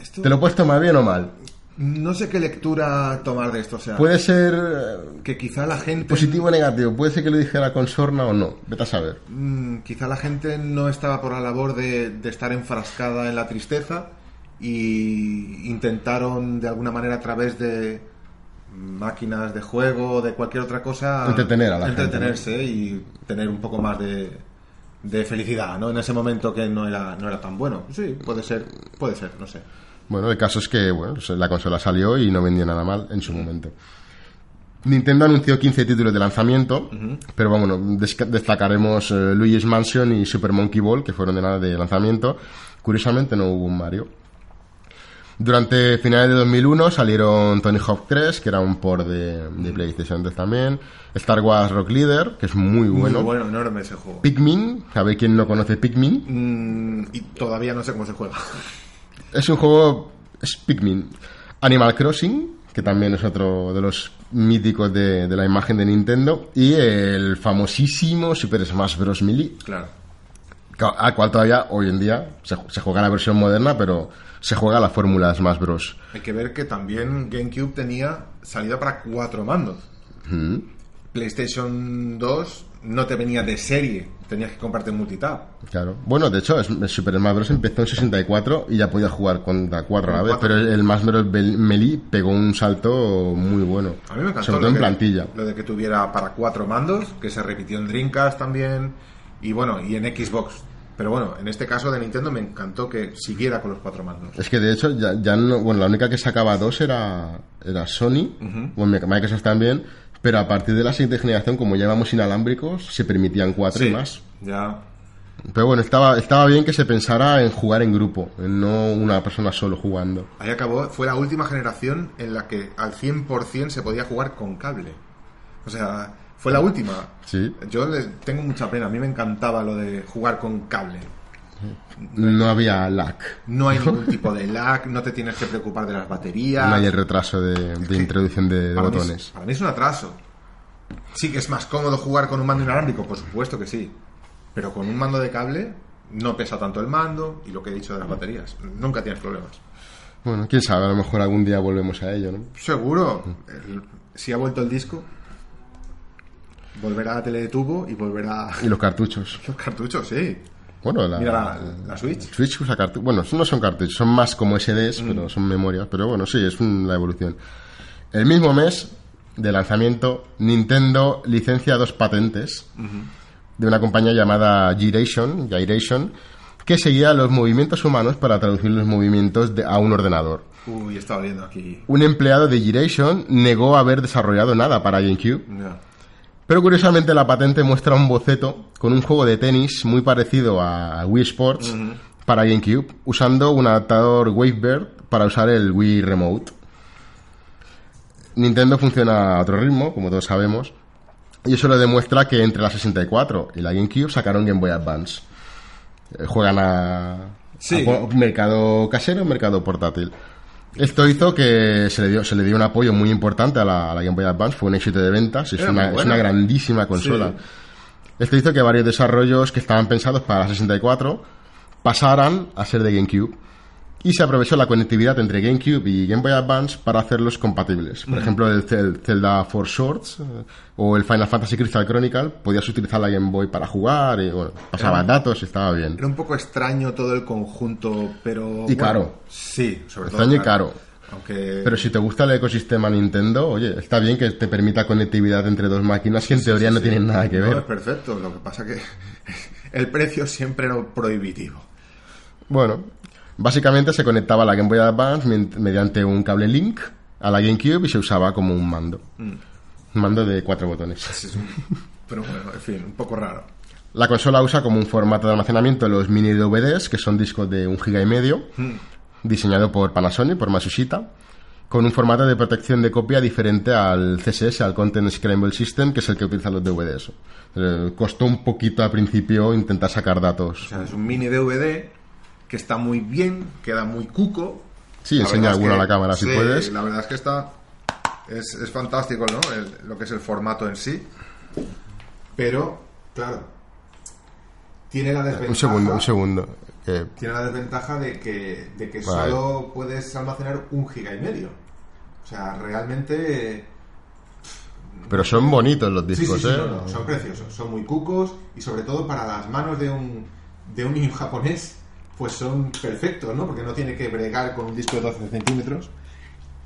Esto- ¿Te lo puedes tomar bien o mal? No sé qué lectura tomar de esto. O sea, Puede ser eh, que quizá la gente. positivo o negativo, puede ser que lo dijera con sorna o no, vete a saber. Mm, quizá la gente no estaba por la labor de, de estar enfrascada en la tristeza y intentaron de alguna manera a través de máquinas de juego o de cualquier otra cosa Entretener a la gente, entretenerse y tener un poco más de, de felicidad ¿no? en ese momento que no era, no era tan bueno sí puede ser puede ser no sé Bueno, el caso es que bueno, pues la consola salió y no vendió nada mal en su momento. Nintendo anunció 15 títulos de lanzamiento, pero bueno, destacaremos eh, Luigi's Mansion y Super Monkey Ball, que fueron de nada de lanzamiento. Curiosamente no hubo un Mario. Durante finales de 2001 salieron Tony Hawk 3, que era un port de, de PlayStation 2 también. Star Wars Rock Leader, que es muy bueno. muy bueno enorme ese juego Pikmin, ¿sabe quién no conoce Pikmin? Mm, y todavía no sé cómo se juega Es un juego. Es Pikmin. Animal Crossing, que también es otro de los míticos de, de la imagen de Nintendo. Y el famosísimo Super Smash Bros. Melee, claro al cual todavía hoy en día se, se juega la versión moderna, pero se juega la fórmula Smash Bros. hay que ver que también GameCube tenía salida para cuatro mandos Mm. PlayStation 2 no te venía de serie, tenías que comprarte multitap. Claro. Bueno, de hecho, el Super Smash Bros. empezó en 64 y ya podía jugar contra cuatro a la vez, pero el Smash Bros. Melee pegó un salto muy bueno. A mí me encantó Sobre todo en plantilla. Lo de que tuviera para cuatro mandos, que se repitió en Dreamcast también, y bueno, y en Xbox. Pero bueno, en este caso de Nintendo me encantó que siguiera con los cuatro mandos. Es que de hecho, ya, ya no, bueno, la única que sacaba dos era, era Sony, bueno, Microsoft también, pero a partir de la siguiente generación, como ya íbamos inalámbricos, se permitían cuatro y más. ya. Pero bueno, estaba, estaba bien que se pensara en jugar en grupo, en no una persona solo jugando. Ahí acabó, fue la última generación en la que al 100% se podía jugar con cable. O sea, fue la última. Sí. Yo le tengo mucha pena, a mí me encantaba lo de jugar con cable. No había lag, No hay ningún tipo de lag, no te tienes que preocupar de las baterías. no hay el retraso de, de introducción de, de para, mí es, botones. para mí es un atraso. Sí que es más cómodo jugar con un mando inalámbrico, por supuesto que sí. Pero con un mando de cable no pesa tanto el mando y lo que he dicho de las baterías. Nunca tienes problemas. Bueno, quién sabe, a lo mejor algún día volvemos a ello, ¿no? Seguro. El- si ha vuelto el disco, volverá a tele de tubo y volverá Y los cartuchos. los cartuchos, sí. Bueno, la, Mira la, la Switch. Switch usa cartuchos. Bueno, no son cartuchos, son más como SDs, Mm. pero son memorias. Pero bueno, sí, es un- la evolución. El mismo mes de lanzamiento, Nintendo licencia dos patentes de una compañía llamada Gyration, Gyration, que seguía los movimientos humanos para traducir los movimientos de- a un ordenador. Uy, estaba viendo aquí. Un empleado de Gyration negó haber desarrollado nada para GameCube. Pero curiosamente la patente muestra un boceto con un juego de tenis muy parecido a Wii Sports para GameCube, usando un adaptador Wavebird para usar el Wii Remote. Nintendo funciona a otro ritmo, como todos sabemos, y eso lo demuestra que entre la 64 y la GameCube sacaron Game Boy Advance. Eh, Juegan a, Sí. a mercado casero, mercado portátil. Esto hizo que se le dio, se le dio un apoyo muy importante a la, a la Game Boy Advance, fue un éxito de ventas, es una, es una grandísima consola. Sí. Esto hizo que varios desarrollos que estaban pensados para la 64 pasaran a ser de GameCube. Y se aprovechó la conectividad entre GameCube y Game Boy Advance para hacerlos compatibles. Por ejemplo, el Zel- Zelda Four Swords eh, o el Final Fantasy Crystal Chronicle podías utilizar la Game Boy para jugar y bueno, Era- datos y estaba bien. Era un poco extraño todo el conjunto, pero. Y bueno, caro. Sí, sobre todo. Extraño y caro. Aunque. Pero si te gusta el ecosistema Nintendo, oye, está bien que te permita conectividad entre dos máquinas que en teoría no tienen nada que No, ver. es perfecto. Lo que pasa que el precio siempre era prohibitivo. Bueno, básicamente se conectaba la Game Boy Advance mediante un cable Link a la GameCube y se usaba como un mando. Un mando de cuatro botones. Pero bueno, en fin, un poco raro. La consola usa como un formato de almacenamiento los mini DVDs, que son discos de un giga y medio, diseñado por Panasonic, por Matsushita, con un formato de protección de copia diferente al CSS, al Content Scramble System, que es el que utilizan los DVDs. Eh, costó un poquito al principio intentar sacar datos. O sea, es un mini DVD que está muy bien, queda muy cuco. Sí, La enseña es alguno que- a la cámara si sí, puedes. La verdad es que está. Es, es fantástico, ¿no? El- lo que es el formato en sí. Pero, claro. Tiene la desventaja. Un segundo, un segundo. que- Tiene la desventaja de que, de que Vale. solo puedes almacenar un giga y medio. O sea, realmente. pero son bonitos los sí, discos, sí, ¿eh? no, no, son preciosos, son muy cucos y sobre todo para las manos de un, de un niño japonés, pues son perfectos, ¿no? Porque no tiene que bregar con un disco de 12 centímetros,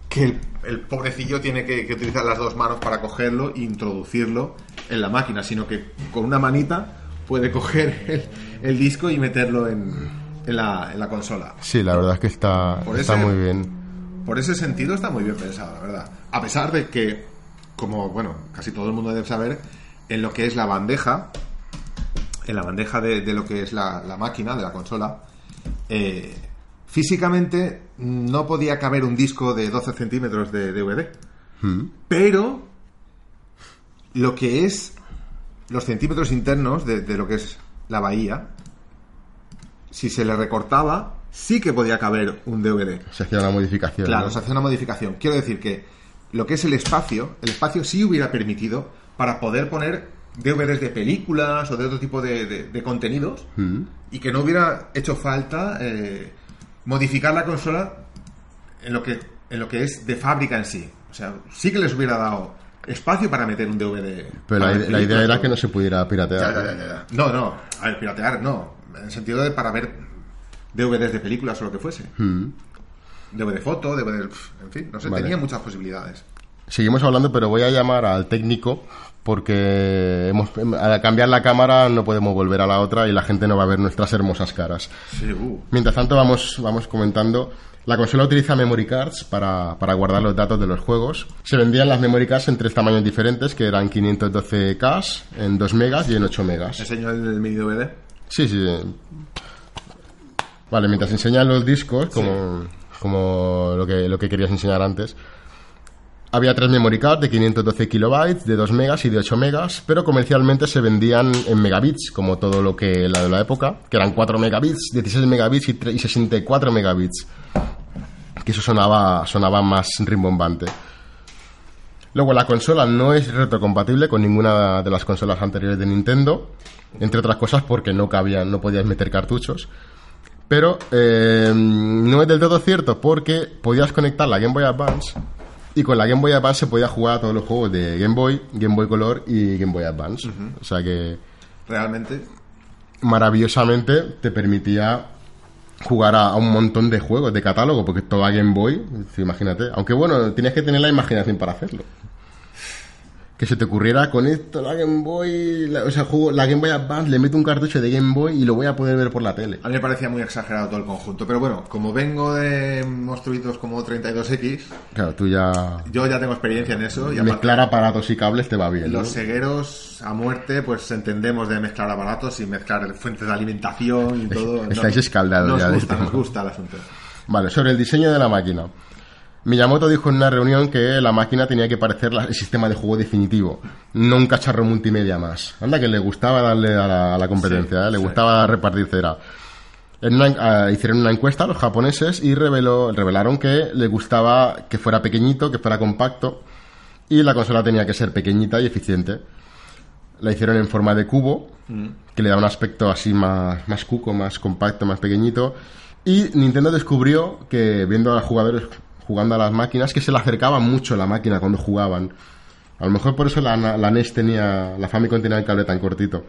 que el, el pobrecillo tiene que, que utilizar las dos manos para cogerlo e introducirlo en la máquina, sino que con una manita puede coger el, el disco y meterlo en, en, la, en la consola. Sí, la verdad es que está, Por está ese- muy bien. Por ese sentido está muy bien pensado, la verdad. A pesar de que, como bueno, casi todo el mundo debe saber, en lo que es la bandeja, en la bandeja de, de lo que es la, la máquina, de la consola, eh, físicamente no podía caber un disco de 12 centímetros de DVD. Pero lo que es los centímetros internos de, de lo que es la bahía, si se le recortaba, sí que podía caber un DVD. Se hacía una modificación. Claro, ¿no? se hace una modificación. Quiero decir que lo que es el espacio, el espacio sí hubiera permitido para poder poner DVDs de películas o de otro tipo de, de- de contenidos Mm. y que no hubiera hecho falta eh, modificar la consola en lo que en lo que es de fábrica en sí. O sea, sí que les hubiera dado espacio para meter un DVD. Pero la, idea era que no se pudiera piratear. ya, ya, ya, ya. No, no, a ver, piratear no. En el sentido de para ver DVDs de películas o lo que fuese. Mm. DVD foto, DVD. En fin, no sé, Vale. tenía muchas posibilidades. Seguimos hablando, pero voy a llamar al técnico porque hemos, al cambiar la cámara no podemos volver a la otra y la gente no va a ver nuestras hermosas caras. Sí, uh. Mientras tanto, vamos, vamos comentando. La consola utiliza memory cards para, para guardar los datos de los juegos. Se vendían las memory cards en tres tamaños diferentes, que eran 512K, en 2 megas y en 8 megas. Enseño el, el mini DVD. Sí, sí. Vale, mientras enseñan los discos, como, como lo, que, lo que querías enseñar antes, había tres memory cards de 512 kilobytes, de 2 megas y de 8 megas, pero comercialmente se vendían en megabits, como todo lo que la de la época, que eran 4 megabits, 16 megabits y, y 64 megabits. Que eso sonaba, sonaba más rimbombante. Luego, la consola no es retrocompatible con ninguna de las consolas anteriores de Nintendo, entre otras cosas porque no cabían, no podías meter cartuchos. Pero eh, no es del todo cierto porque podías conectar la Game Boy Advance y con la Game Boy Advance se podía jugar a todos los juegos de Game Boy, Game Boy Color y Game Boy Advance. O sea que Realmente. maravillosamente te permitía jugar a, a un montón de juegos de catálogo, porque toda Game Boy, imagínate, aunque bueno, tienes que tener la imaginación para hacerlo. Que se te ocurriera con esto, la Game Boy, la- o sea, juego, la Game Boy Advance, le meto un cartucho de Game Boy y lo voy a poder ver por la tele. A mí me parecía muy exagerado todo el conjunto. Pero bueno, como vengo de monstruitos como 32X, Claro, tú ya yo ya tengo experiencia en eso. Y aparte, mezclar aparatos y cables te va bien. ¿no? los segueros a muerte, pues entendemos de mezclar aparatos y mezclar fuentes de alimentación y todo. estáis escaldados nos ya Gusta, este nos gusta el asunto. Vale, sobre el diseño de la máquina. Miyamoto dijo en una reunión que la máquina tenía que parecer el sistema de juego definitivo, no un cacharro multimedia más. Anda que le gustaba darle a la, a la competencia, Sí, ¿eh? le sí. gustaba repartir cera. En una en- ah, hicieron una encuesta a los japoneses y reveló, revelaron que le gustaba que fuera pequeñito, que fuera compacto y la consola tenía que ser pequeñita y eficiente. La hicieron en forma de cubo, que le da un aspecto así más, más cuco, más compacto, más pequeñito. Y Nintendo descubrió que viendo a los jugadores jugando a las máquinas, que se le acercaba mucho la máquina cuando jugaban. A lo mejor por eso la, la NES tenía, la Famicom tenía el cable tan cortito.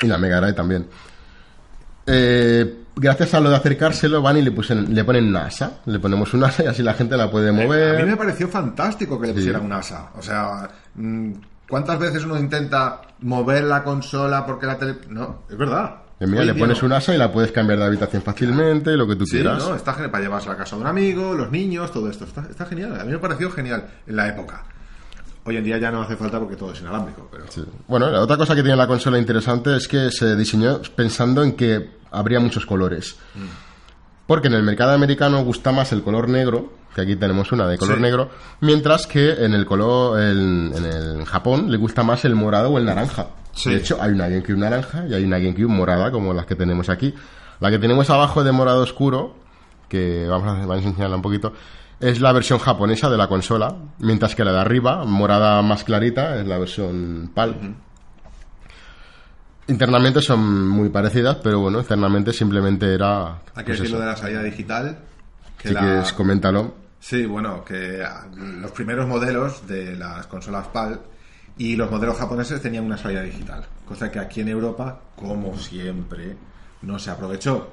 Y la Mega Drive también. Eh, gracias a lo de acercárselo van y le, pusen, le ponen NASA. Le ponemos un NASA y así la gente la puede mover. A mí me pareció fantástico que le pusieran un asa. O sea, mm, ¿cuántas veces uno intenta mover la consola porque la tele... No, es verdad. Mira, Hoy le pones no. un asa y la puedes cambiar de habitación fácilmente, lo que tú Sí, quieras. no, está genial para llevarse a la casa de un amigo, los niños, todo esto. Está, está genial. A mí me pareció genial en la época. Hoy en día ya no hace falta porque todo es inalámbrico, pero... Sí. Bueno, la otra cosa que tiene la consola interesante es que se diseñó pensando en que habría muchos colores. Porque en el mercado americano gusta más el color negro, que aquí tenemos una de color Sí. negro, mientras que en el color en, en el Japón le gusta más el morado o el naranja. Sí. De hecho, hay una GameCube naranja y hay una GameCube morada, como las que tenemos aquí. La que tenemos abajo de morado oscuro, que vamos a, vamos a enseñarla un poquito, es la versión japonesa de la consola, mientras que la de arriba, morada más clarita, es la versión PAL. Internamente son muy parecidas, pero bueno, externamente simplemente era... Hay que pues decir lo eso. de la salida digital. Que Si la- quieres, coméntalo. Sí, bueno, que los primeros modelos de las consolas PAL y los modelos japoneses tenían una salida digital, cosa que aquí en Europa, como siempre, no se aprovechó.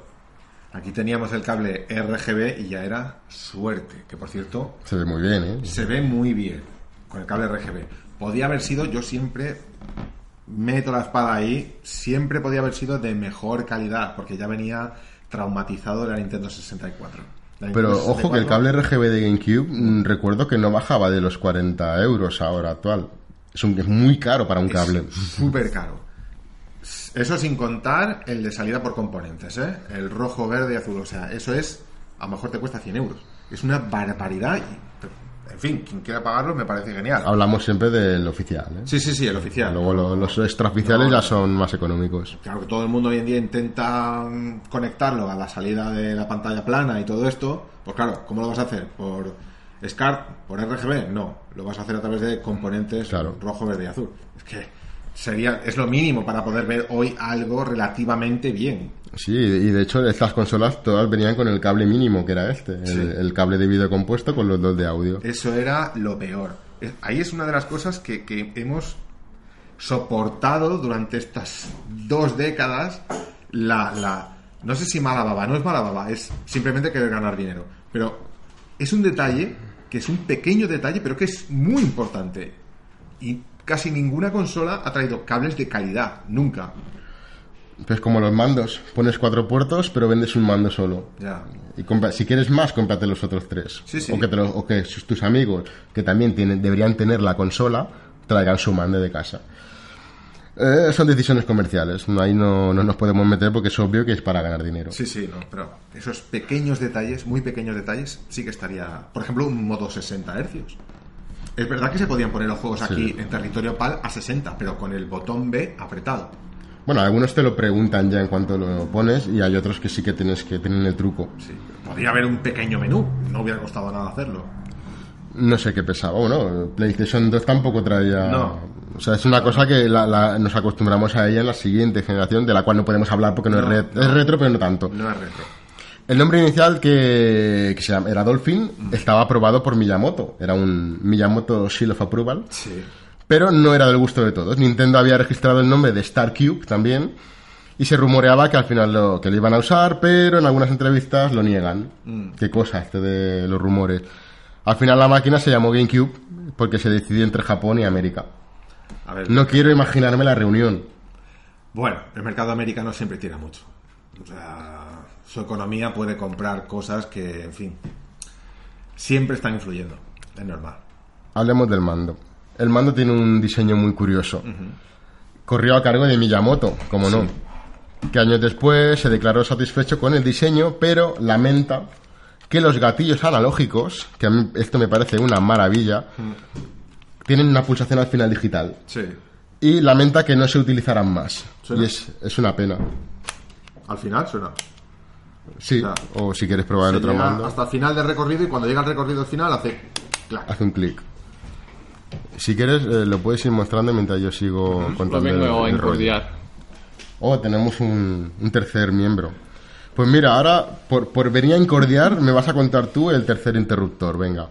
Aquí teníamos el cable RGB y ya era suerte, que por cierto Se ve muy bien, ¿eh? se ve muy bien con el cable RGB. Podía haber sido, yo siempre meto la espada ahí, siempre podía haber sido de mejor calidad, porque ya venía traumatizado de la Nintendo 64. La Pero Nintendo ojo que el 64 cable RGB de GameCube, mm, recuerdo que no bajaba de los 40 euros ahora actual. Es, un, es muy caro para un cable. Súper caro. Eso sin contar el de salida por componentes, ¿eh? El rojo, verde azul. O sea, eso es. A lo mejor te cuesta 100 euros. Es una barbaridad. y- en fin, quien quiera pagarlo me parece genial. Hablamos siempre del oficial, ¿eh? Sí, sí, sí, el oficial. Luego lo- los extraoficiales No, ya son más económicos. Claro que todo el mundo hoy en día intenta mm, conectarlo a la salida de la pantalla plana y todo esto. Pues claro, ¿cómo lo vas a hacer? ¿Por SCART? ¿Por RGB? No, lo vas a hacer a través de componentes Claro. rojo, verde y azul. Es que sería es lo mínimo para poder ver hoy algo relativamente bien. Sí, y de hecho estas consolas todas venían con el cable mínimo, que era este, el, Sí. el cable de vídeo compuesto con los dos de audio. Eso era lo peor. ahí es una de las cosas que, que hemos soportado durante estas dos décadas la, la no sé si mala baba, no es mala baba, es simplemente querer ganar dinero. Pero es un detalle que es un pequeño detalle, pero que es muy importante. Y casi ninguna consola ha traído cables de calidad, nunca. Pues como los mandos, pones cuatro puertos, pero vendes un mando solo. Ya. Y compra- si quieres más, cómprate los otros tres. Sí, sí. O que, te o que tus amigos, que también tienen, deberían tener la consola, traigan su mando de casa. Eh, son decisiones comerciales. Ahí no, no nos podemos meter porque es obvio que es para ganar dinero. Sí, sí, no, pero esos pequeños detalles, muy pequeños detalles, sí que estaría. Por ejemplo, un modo 60 hercios. Es verdad que se podían poner los juegos aquí Sí. en territorio PAL a 60, pero con el botón B apretado. Bueno, algunos te lo preguntan ya en cuanto lo pones y hay otros que sí que tienes que tener el truco. Sí. Podría haber un pequeño menú, no hubiera costado nada hacerlo. No sé qué pesaba. Bueno, PlayStation 2 tampoco traía. No. O sea, es una cosa que la- la- nos acostumbramos a ella en la siguiente generación, de la cual no podemos hablar porque no, No, es, no. es retro, pero no tanto. No es retro. El nombre inicial que, que se llama, era Dolphin estaba aprobado por Miyamoto. Era un Miyamoto Seal of Approval. Sí. Pero no era del gusto de todos. Nintendo había registrado el nombre de Star Cube también. Y se rumoreaba que al final lo, que lo iban a usar, pero en algunas entrevistas lo niegan. Qué cosa este de los rumores. Al final la máquina se llamó GameCube porque se decidió entre Japón y América. A ver, No quiero imaginarme la reunión. Bueno, el mercado americano siempre tira mucho. O sea, su economía puede comprar cosas que, en fin, siempre están influyendo. Es normal. Hablemos del mando. El mando tiene un diseño muy curioso. Corrió a cargo de Miyamoto, como no. Que años después se declaró satisfecho con el diseño, pero lamenta que los gatillos analógicos, que a mí esto me parece una maravilla, tienen una pulsación al final digital. Sí. Y lamenta que no se utilizarán más. Suena. Y es, es una pena. Al final suena. Sí, o si quieres probar el otro mando, hasta el final del recorrido y cuando llega al recorrido al final hace clac. hace un clic. Si quieres, eh, lo puedes ir mostrando mientras yo sigo Lo contando el- vengo a el rollo. incordiar. Oh, tenemos un, un tercer miembro. Pues mira, ahora, por, por venir a incordiar, me vas a contar tú el tercer interruptor, venga.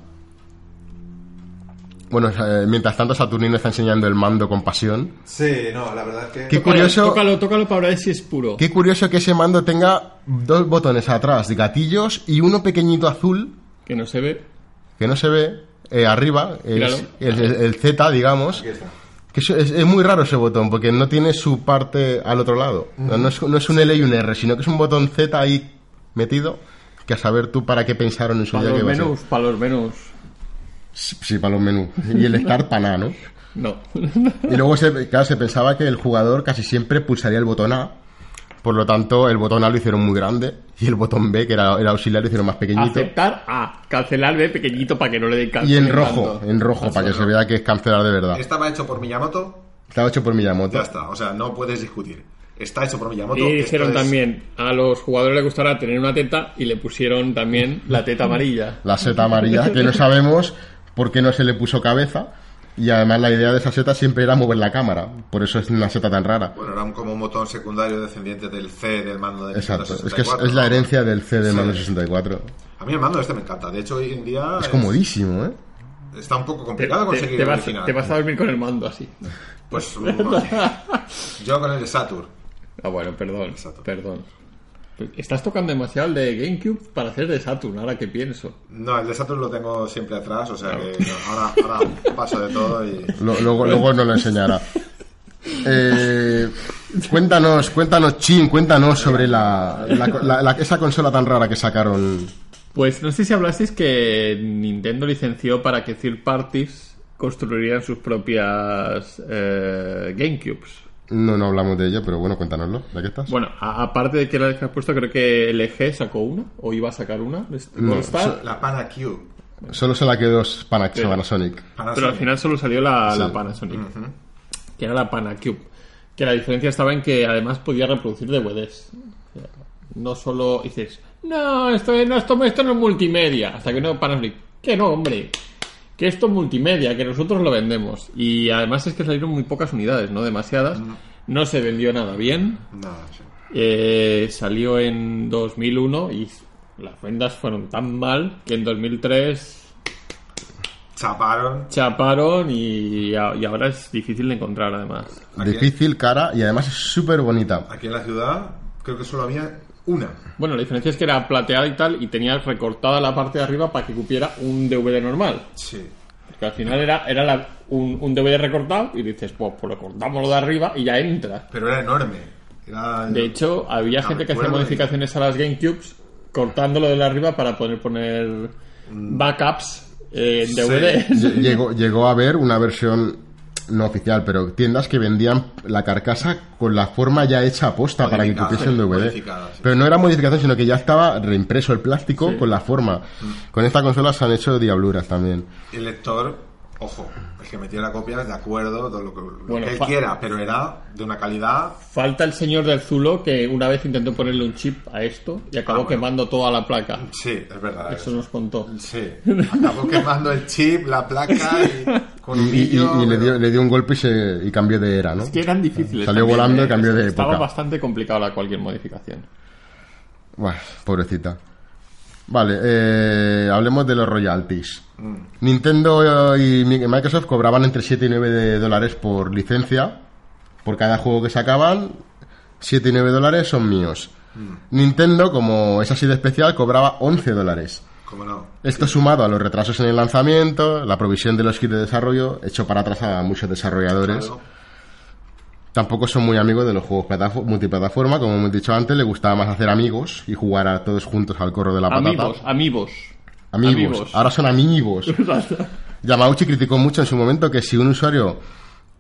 Bueno, eh, mientras tanto Saturnino está enseñando el mando con pasión. Sí, no, la verdad es que... Qué Tócalo, curioso, Tócalo, tócalo para ver si es puro. qué curioso que ese mando tenga dos botones atrás, de gatillos, y uno pequeñito azul, Que no se ve. que no se ve, eh, arriba, es Míralo. el, el- el Z, digamos. Aquí está. Que es, es- es muy raro ese botón, porque no tiene su parte al otro lado. No, no es, no es un L y un R, sino que es un botón Z ahí metido, que a saber tú para qué pensaron en su Para día que los va a ser. menús, para los menús. Sí, para los menús. Y el Start para nada, ¿no? No. Y luego se, claro, se pensaba que el jugador casi siempre pulsaría el botón A. Por lo tanto, el botón A lo hicieron muy grande y el botón B, que era, era auxiliar, lo hicieron más pequeñito. Aceptar A. Cancelar B pequeñito para que no le den Y cancel. en rojo, en rojo, para que se vea que es cancelar de verdad. Estaba hecho por Miyamoto, Estaba hecho por Miyamoto. ya está. O sea, no puedes discutir. Está hecho por Miyamoto. Y dijeron es- también, a los jugadores les gustará tener una teta y le pusieron también la teta amarilla. La seta amarilla, que no sabemos por qué no se le puso cabeza. Y además la idea de esa seta siempre era mover la cámara. Por eso es una seta tan rara. Bueno, era un- como un botón secundario descendiente del C del mando de Exacto. Es que es, 64, es la herencia del C de Sí. Mario 64. A mí el mando este me encanta. De hecho, hoy en día Es comodísimo, ¿eh? está un poco Te, complicado te- conseguir te el vas, original. te vas a dormir con el mando así. Pues yo con el de Saturn. Ah, bueno, perdón. Perdón. Estás tocando demasiado el de GameCube para hacer de Saturn, ahora que pienso. No, el de Saturn lo tengo siempre atrás, o sea que no, ahora, ahora paso de todo y... Lo- luego, luego nos lo enseñará. Eh, cuéntanos, cuéntanos, Chin, cuéntanos sobre la, la- la- la- esa consola tan rara que sacaron. Pues no sé si hablasteis que Nintendo licenció para que third parties construirían sus propias eh, GameCubes. No, no hablamos de ello, pero bueno, cuéntanoslo. ¿De qué estás? Bueno, a- aparte de que la que has puesto, creo que LG sacó una, o iba a sacar una. No, All-Star, La Pana Cube. Solo se la quedó Panax Pero- Panasonic. pero al final solo salió la, Sí. la Panasonic, que era la Panacube. Que la diferencia estaba en que además podía reproducir DVDs. O sea, No solo dices, no, esto, no, esto, esto no es multimedia. Hasta que no Panasonic, que no, hombre. Que esto es multimedia, que nosotros lo vendemos. Y además es que salieron muy pocas unidades, no demasiadas. No se vendió nada bien. Nada, sí. Eh, salió en 2001 y las ventas fueron tan mal que en 2003 Chaparon. chaparon y, y ahora es difícil de encontrar además. Aquí- Difícil, cara y además es súper bonita. Aquí en la ciudad creo que solo había una. Bueno, la diferencia es que era plateada y tal y tenía recortada la parte de arriba para que cupiera un DVD normal. Sí. Porque al final era, era la- un, un DVD recortado y dices, pues, pues lo cortamos lo de arriba y ya entra. Pero era enorme. Era... De hecho, había No gente que hacía modificaciones a las GameCubes cortándolo de la arriba para poder poner backups eh, en DVD. Lle- Llegó, llegó a haber una versión no oficial, pero tiendas que vendían la carcasa con la forma ya hecha a posta para que cupiese en DVD. sí. Pero no era modificación, sino que ya estaba reimpreso el plástico Sí. con la forma. Con esta consola se han hecho diabluras también. El lector, ojo, el que metía la copia, de acuerdo, todo lo que, lo Bueno, que él quiera, pero era de una calidad. Falta el señor del Zulo que una vez intentó ponerle un chip a esto y acabó Ah, bueno. quemando toda la placa. Sí, es verdad. Eso nos contó. Sí, acabó quemando el chip, la placa y con Y, un y- y- vídeo, y le, dio, pero- le dio un golpe y, se, y cambió de era, ¿no? Es que eran difíciles. Salió también, volando y ¿eh? cambió de Estaba época. bastante complicado la cualquier modificación. Buah, pobrecita. Vale, eh, hablemos de los royalties. Nintendo eh, y Mi- Microsoft cobraban entre 7 y 9 de dólares por licencia. Por cada juego que sacaban, 7 y 9 dólares son míos. Nintendo, como es así de especial, cobraba 11 dólares. ¿Cómo no? Esto sumado a los retrasos en el lanzamiento, la provisión de los kits de desarrollo, hecho para atrás a muchos desarrolladores. Claro. Tampoco son muy amigos de los juegos platafo- multiplataforma, como hemos dicho antes, le gustaba más hacer amigos y jugar a todos juntos al corro de la patata. Amigos, amigos. Amigos. Amigos. Ahora son amigos. Yamauchi criticó mucho en su momento que si un usuario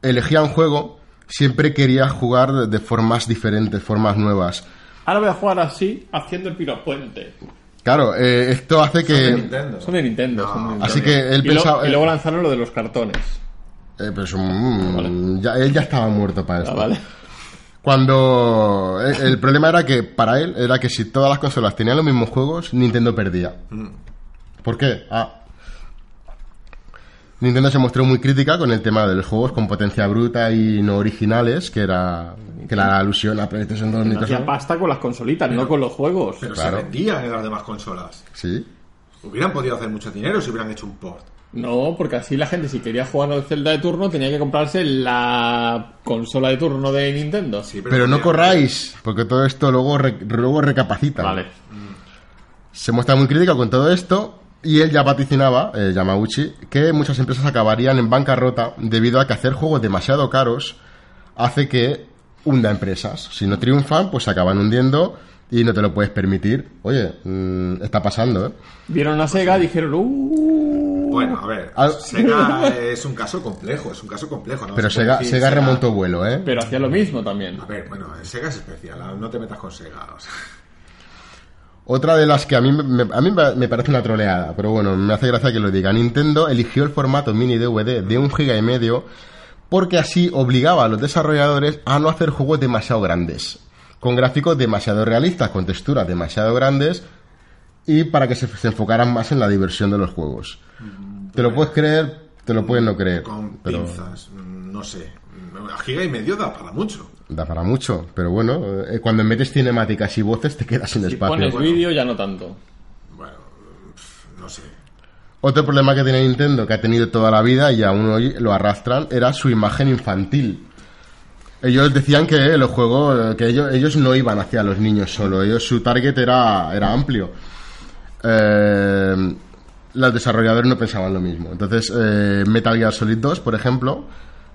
elegía un juego, siempre quería jugar de- formas diferentes, formas nuevas. Ahora voy a jugar así, haciendo el piropuente. Claro, eh, esto hace De que... Nintendo. Son de Nintendo. son de Nintendo. Así que él y, lo- pensaba... y luego lanzaron lo de los cartones. Eh, pues, mm, ya, él ya estaba muerto para Ah, esto. vale. Cuando eh, el problema era que para él era que si todas las consolas tenían los mismos juegos, Nintendo perdía. ¿Por qué? Ah. Nintendo se mostró muy crítica con el tema de los juegos con potencia bruta y no originales, que era que la alusión a PlayStation 2 Hacía Microsoft. pasta con las consolitas, no con los juegos. Pero Claro. se vendían en las demás consolas. Sí. Hubieran podido hacer mucho dinero si hubieran hecho un port. No, porque así la gente, si quería jugar al Zelda de turno, tenía que comprarse la consola de turno de Nintendo. Sí, Pero no corráis, porque todo esto luego, re- luego recapacita. Vale. Se muestra muy crítico con todo esto y él ya vaticinaba, eh, Yamauchi, que muchas empresas acabarían en bancarrota debido a que hacer juegos demasiado caros hace que hunda empresas. Si no triunfan, pues se acaban hundiendo y no te lo puedes permitir. Oye, mm, está pasando, ¿eh? Vieron a Sega y dijeron, uh, Bueno, a ver, Al- Sega es un caso complejo, es un caso complejo. ¿no? Pero Se Sega, decir Sega remontó vuelo, ¿eh? pero hacía lo mismo también. A ver, bueno, Sega es especial, no te metas con Sega. o sea. Otra de las que a mí, me, a mí me me parece una troleada, pero bueno, me hace gracia que lo diga. Nintendo eligió el formato mini DVD de un giga y medio porque así obligaba a los desarrolladores a no hacer juegos demasiado grandes, con gráficos demasiado realistas, con texturas demasiado grandes y para que se, se enfocaran más en la diversión de los juegos. ¿Te lo puedes creer? Te lo puedes no creer. Con pero pinzas, mm, no sé. A giga y medio da para mucho. da para mucho, pero bueno, eh, cuando metes cinemáticas y voces te quedas sin Si espacio. pones Bueno. vídeo, ya no tanto. Bueno, no sé. Otro problema que tiene Nintendo, que ha tenido toda la vida y aún hoy lo arrastran, era su imagen infantil. Ellos decían que los juegos, que ellos, ellos no iban hacia los niños solo, ellos su target era, era amplio. Eh, los desarrolladores no pensaban lo mismo. Entonces, eh, Metal Gear Solid 2, por ejemplo,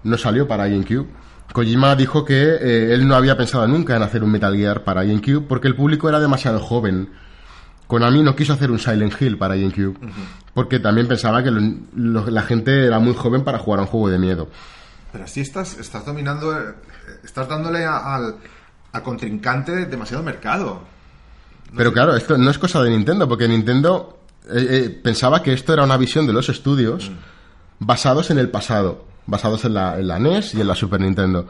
no salió para GameCube. Kojima dijo que eh, él no había pensado nunca en hacer un Metal Gear para GameCube porque el público era demasiado joven. Konami no quiso hacer un Silent Hill para GameCube porque también pensaba que lo- lo- la gente era muy joven para jugar a un juego de miedo. Pero así estás, estás dominando, eh, estás dándole a- al, al contrincante demasiado mercado. Pero claro, esto no es cosa de Nintendo, porque Nintendo eh, eh, pensaba que esto era una visión de los estudios basados en el pasado, basados en la, en la NES y en la Super Nintendo.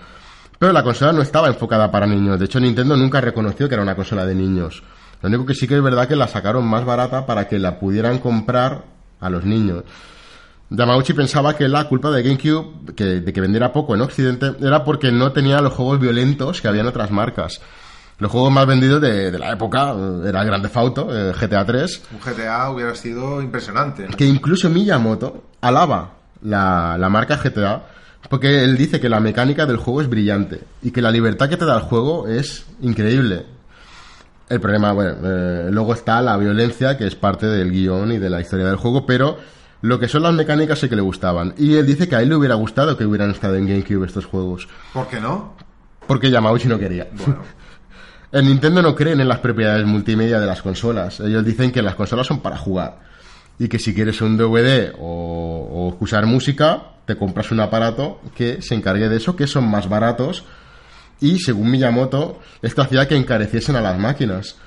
Pero la consola no estaba enfocada para niños. De hecho, Nintendo nunca reconoció que era una consola de niños. Lo único que sí que es verdad que la sacaron más barata para que la pudieran comprar a los niños. Yamauchi pensaba que la culpa de GameCube, que, de que vendiera poco en Occidente, era porque no tenía los juegos violentos que había en otras marcas. Los juegos más vendidos de, de la época eh, era Grand Theft Auto, eh, GTA 3, Un GTA hubiera sido impresionante. que incluso Miyamoto alaba la, la marca GTA porque él dice que la mecánica del juego es brillante y que la libertad que te da el juego es increíble. El problema, bueno, eh, luego está la violencia que es parte del guion y de la historia del juego, pero lo que son las mecánicas sí que le gustaban. Y él dice que a él le hubiera gustado que hubieran estado en GameCube estos juegos, ¿Por qué no? porque Yamauchi no quería. Bueno, En Nintendo no creen en las propiedades multimedia de las consolas. Ellos dicen que las consolas son para jugar. Y que si quieres un DVD o, o escuchar música, te compras un aparato que se encargue de eso, que son más baratos. Y según Miyamoto, esto hacía que encareciesen a las máquinas.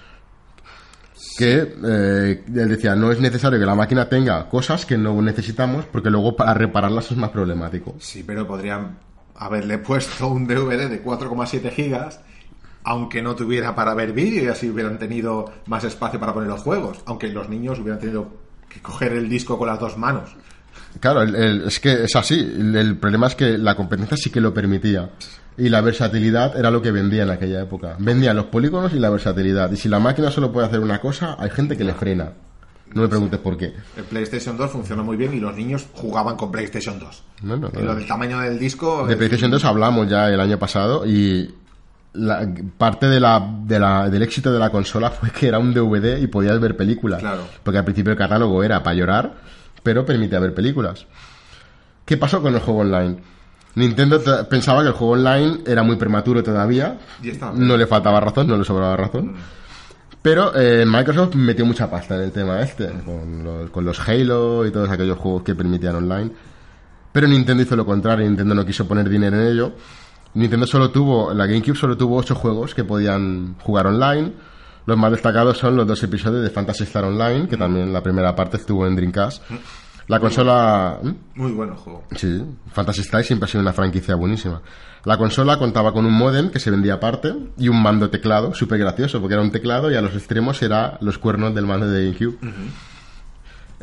Que eh, él decía, no es necesario que la máquina tenga cosas que no necesitamos, porque luego para repararlas es más problemático. sí, pero podrían haberle puesto un DVD de 4,7 gigas, aunque no tuviera para ver vídeo y así hubieran tenido más espacio para poner los juegos. Aunque los niños hubieran tenido que coger el disco con las dos manos. Claro, el- el- es que es así. El, el problema es que la competencia sí que lo permitía. Y la versatilidad era lo que vendía en aquella época. Vendían los polígonos y la versatilidad. Y si la máquina solo puede hacer una cosa, hay gente que le frena. No me preguntes por qué. El PlayStation 2 funcionó muy bien y los niños jugaban con PlayStation 2. No, lo del tamaño del disco... De PlayStation 2 hablamos ya el año pasado y la- parte de la, de la- del éxito de la consola fue que era un DVD y podías ver películas. Claro. Porque al principio el catálogo era para llorar, pero permitía ver películas. ¿Qué pasó con el juego online? Nintendo pensaba que el juego online era muy prematuro todavía. Y. No le faltaba razón, no le sobraba razón. Pero eh, Microsoft metió mucha pasta en el tema este, con los, con los Halo y todos aquellos juegos que permitían online. Pero Nintendo hizo lo contrario, Nintendo no quiso poner dinero en ello. Nintendo solo tuvo, la GameCube solo tuvo ocho juegos que podían jugar online. Los más destacados son los dos episodios de Fantasy Star Online, que también la primera parte estuvo en Dreamcast. La consola... ¿Mm? Muy bueno el juego. Sí, Fantasy Star siempre ha sido una franquicia buenísima. La consola contaba con un modem que se vendía aparte y un mando teclado, súper gracioso, porque era un teclado y a los extremos era los cuernos del mando de GameCube.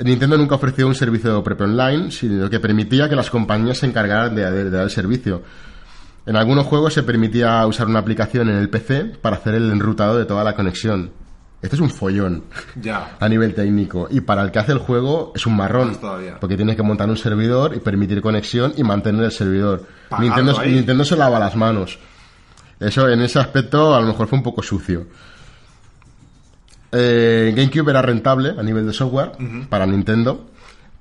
Nintendo nunca ofreció un servicio propio online, sino que permitía que las compañías se encargaran de, de- de dar el servicio. En algunos juegos se permitía usar una aplicación en el PC para hacer el enrutado de toda la conexión. Esto es un follón Ya. a nivel técnico. Y para el que hace el juego es un marrón. Todavía. Porque tienes que montar un servidor y permitir conexión y mantener el servidor. Nintendo. Nintendo se lava las manos. Eso en ese aspecto a lo mejor fue un poco sucio. Eh, GameCube era rentable a nivel de software para Nintendo,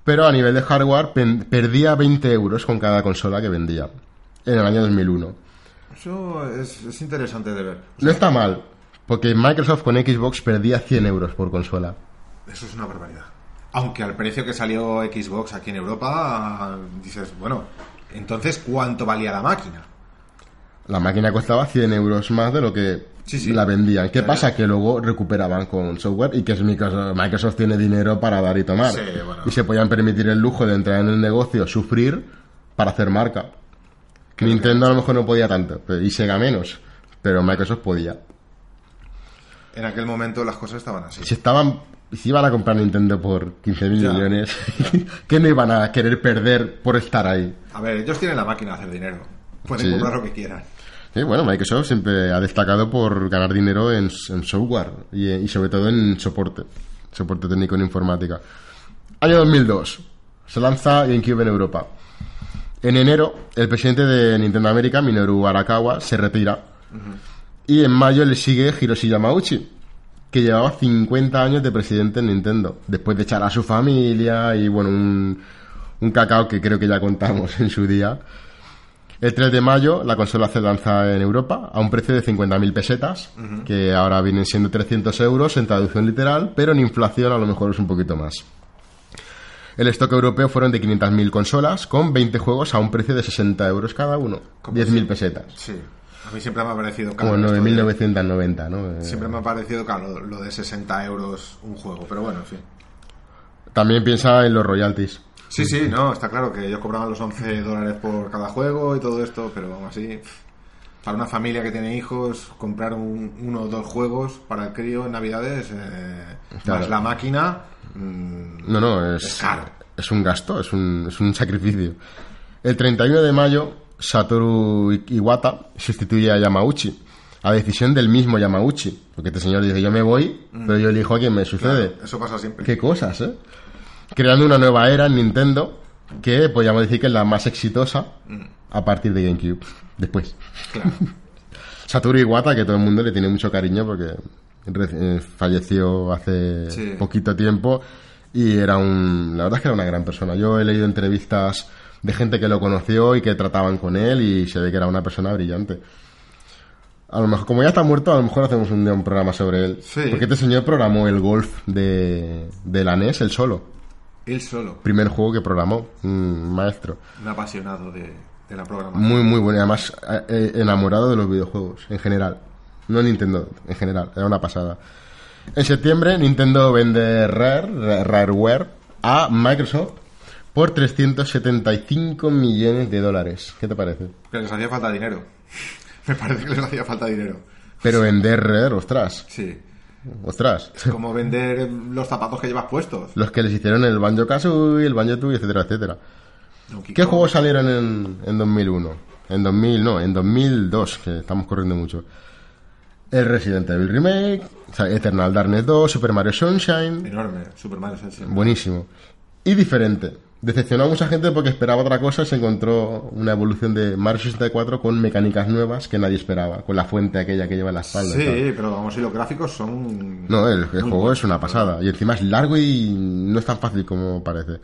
pero a nivel de hardware perdía 20 euros con cada consola que vendía en el año 2001. Eso es, es interesante de ver. No está mal, porque Microsoft con Xbox perdía 100 euros por consola. Eso es una barbaridad. Aunque al precio que salió Xbox aquí en Europa, dices, bueno, entonces, ¿cuánto valía la máquina? La máquina costaba 100 euros más de lo que Sí, sí. la vendían. ¿Qué Claro. pasa? Que luego recuperaban con software y que es Microsoft, Microsoft tiene dinero para dar y tomar. Sí, bueno. Y se podían permitir el lujo de entrar en el negocio, sufrir para hacer marca. Nintendo a lo mejor no podía tanto, y Sega menos, pero Microsoft podía. En aquel momento las cosas estaban así. Si estaban, si iban a comprar Nintendo por 15.000 Ya, millones, ¿qué no iban a querer perder por estar ahí? A ver, ellos tienen la máquina de hacer dinero. Pueden Sí. comprar lo que quieran. Sí, bueno, Microsoft siempre ha destacado por ganar dinero en, en software y, y sobre todo en soporte, soporte técnico en informática. Año 2002, se lanza GameCube en Europa. En enero, el presidente de Nintendo América, Minoru Arakawa, se retira. Y en mayo le sigue Hiroshi Yamauchi, que llevaba 50 años de presidente en Nintendo, después de echar a su familia y, bueno, un, un cacao que creo que ya contamos en su día. El 3 de mayo la consola se lanza en Europa a un precio de 50.000 pesetas, que ahora vienen siendo 300 euros en traducción literal, pero en inflación a lo mejor es un poquito más. El stock europeo fueron de 500.000 consolas con 20 juegos a un precio de 60 euros cada uno, Como 10.000 pesetas, Sí. A mí siempre me ha parecido caro. como esto de- 9.990, ¿no? Eh, Siempre me ha parecido caro lo, de 60 euros un juego, pero bueno, en fin. También piensa en los royalties. Sí, sí, no, está claro que ellos cobraban los 11 dólares por cada juego y todo esto, pero aún así, para una familia que tiene hijos, comprar un- uno o dos juegos para el crío en Navidades, eh, Claro. más la máquina, mm, No, no, es, Es caro. es un gasto, es un, es un sacrificio. El 31 de mayo, Satoru Iwata sustituye a Yamauchi. a decisión del mismo Yamauchi. Porque este señor dice, yo me voy, pero yo elijo a quien me sucede. Claro, eso pasa siempre. Qué cosas, ¿eh? Creando una nueva era en Nintendo que podríamos decir que es la más exitosa a partir de GameCube. Después. Claro. Satoru Iwata, que todo el mundo le tiene mucho cariño porque eh, falleció hace Sí. poquito tiempo y era un... La verdad es que era una gran persona. Yo he leído entrevistas de gente que lo conoció y que trataban con él y se ve que era una persona brillante. A lo mejor, como ya está muerto, a lo mejor hacemos un día un programa sobre él. Sí. Porque este señor programó el golf de, de la NES, el solo. Él solo, Primer juego que programó, un maestro. un apasionado de, de la programación. Muy, muy bueno. Y además, eh, eh, enamorado de los videojuegos, en general. No Nintendo, en general. Era una pasada. En septiembre, Nintendo vende Rare, Ra- Rareware, a Microsoft por 375 millones de dólares. ¿Qué te parece? Que les hacía falta dinero. Me parece que les hacía falta dinero. Pero vender Rare, ostras. Sí. Ostras. Es como vender los zapatos que llevas puestos. Los que les hicieron el Banjo Kazooie, el Banjo Tooie, etcétera, etcétera. Donkey ¿Qué Kong. juegos salieron en, en 2001? En 2000, no, en 2002, que estamos corriendo mucho. El Resident Evil Remake, Eternal Darkness 2, Super Mario Sunshine, Enorme. Super Mario Sunshine. buenísimo. Y diferente. Decepcionó a mucha gente porque esperaba otra cosa y se encontró una evolución de Mario 64 con mecánicas nuevas que nadie esperaba, con la fuente aquella que lleva en la espalda. y. Sí, pero vamos, y los gráficos son... No, el, juego es una pasada. Y encima es largo y no es tan fácil como parece.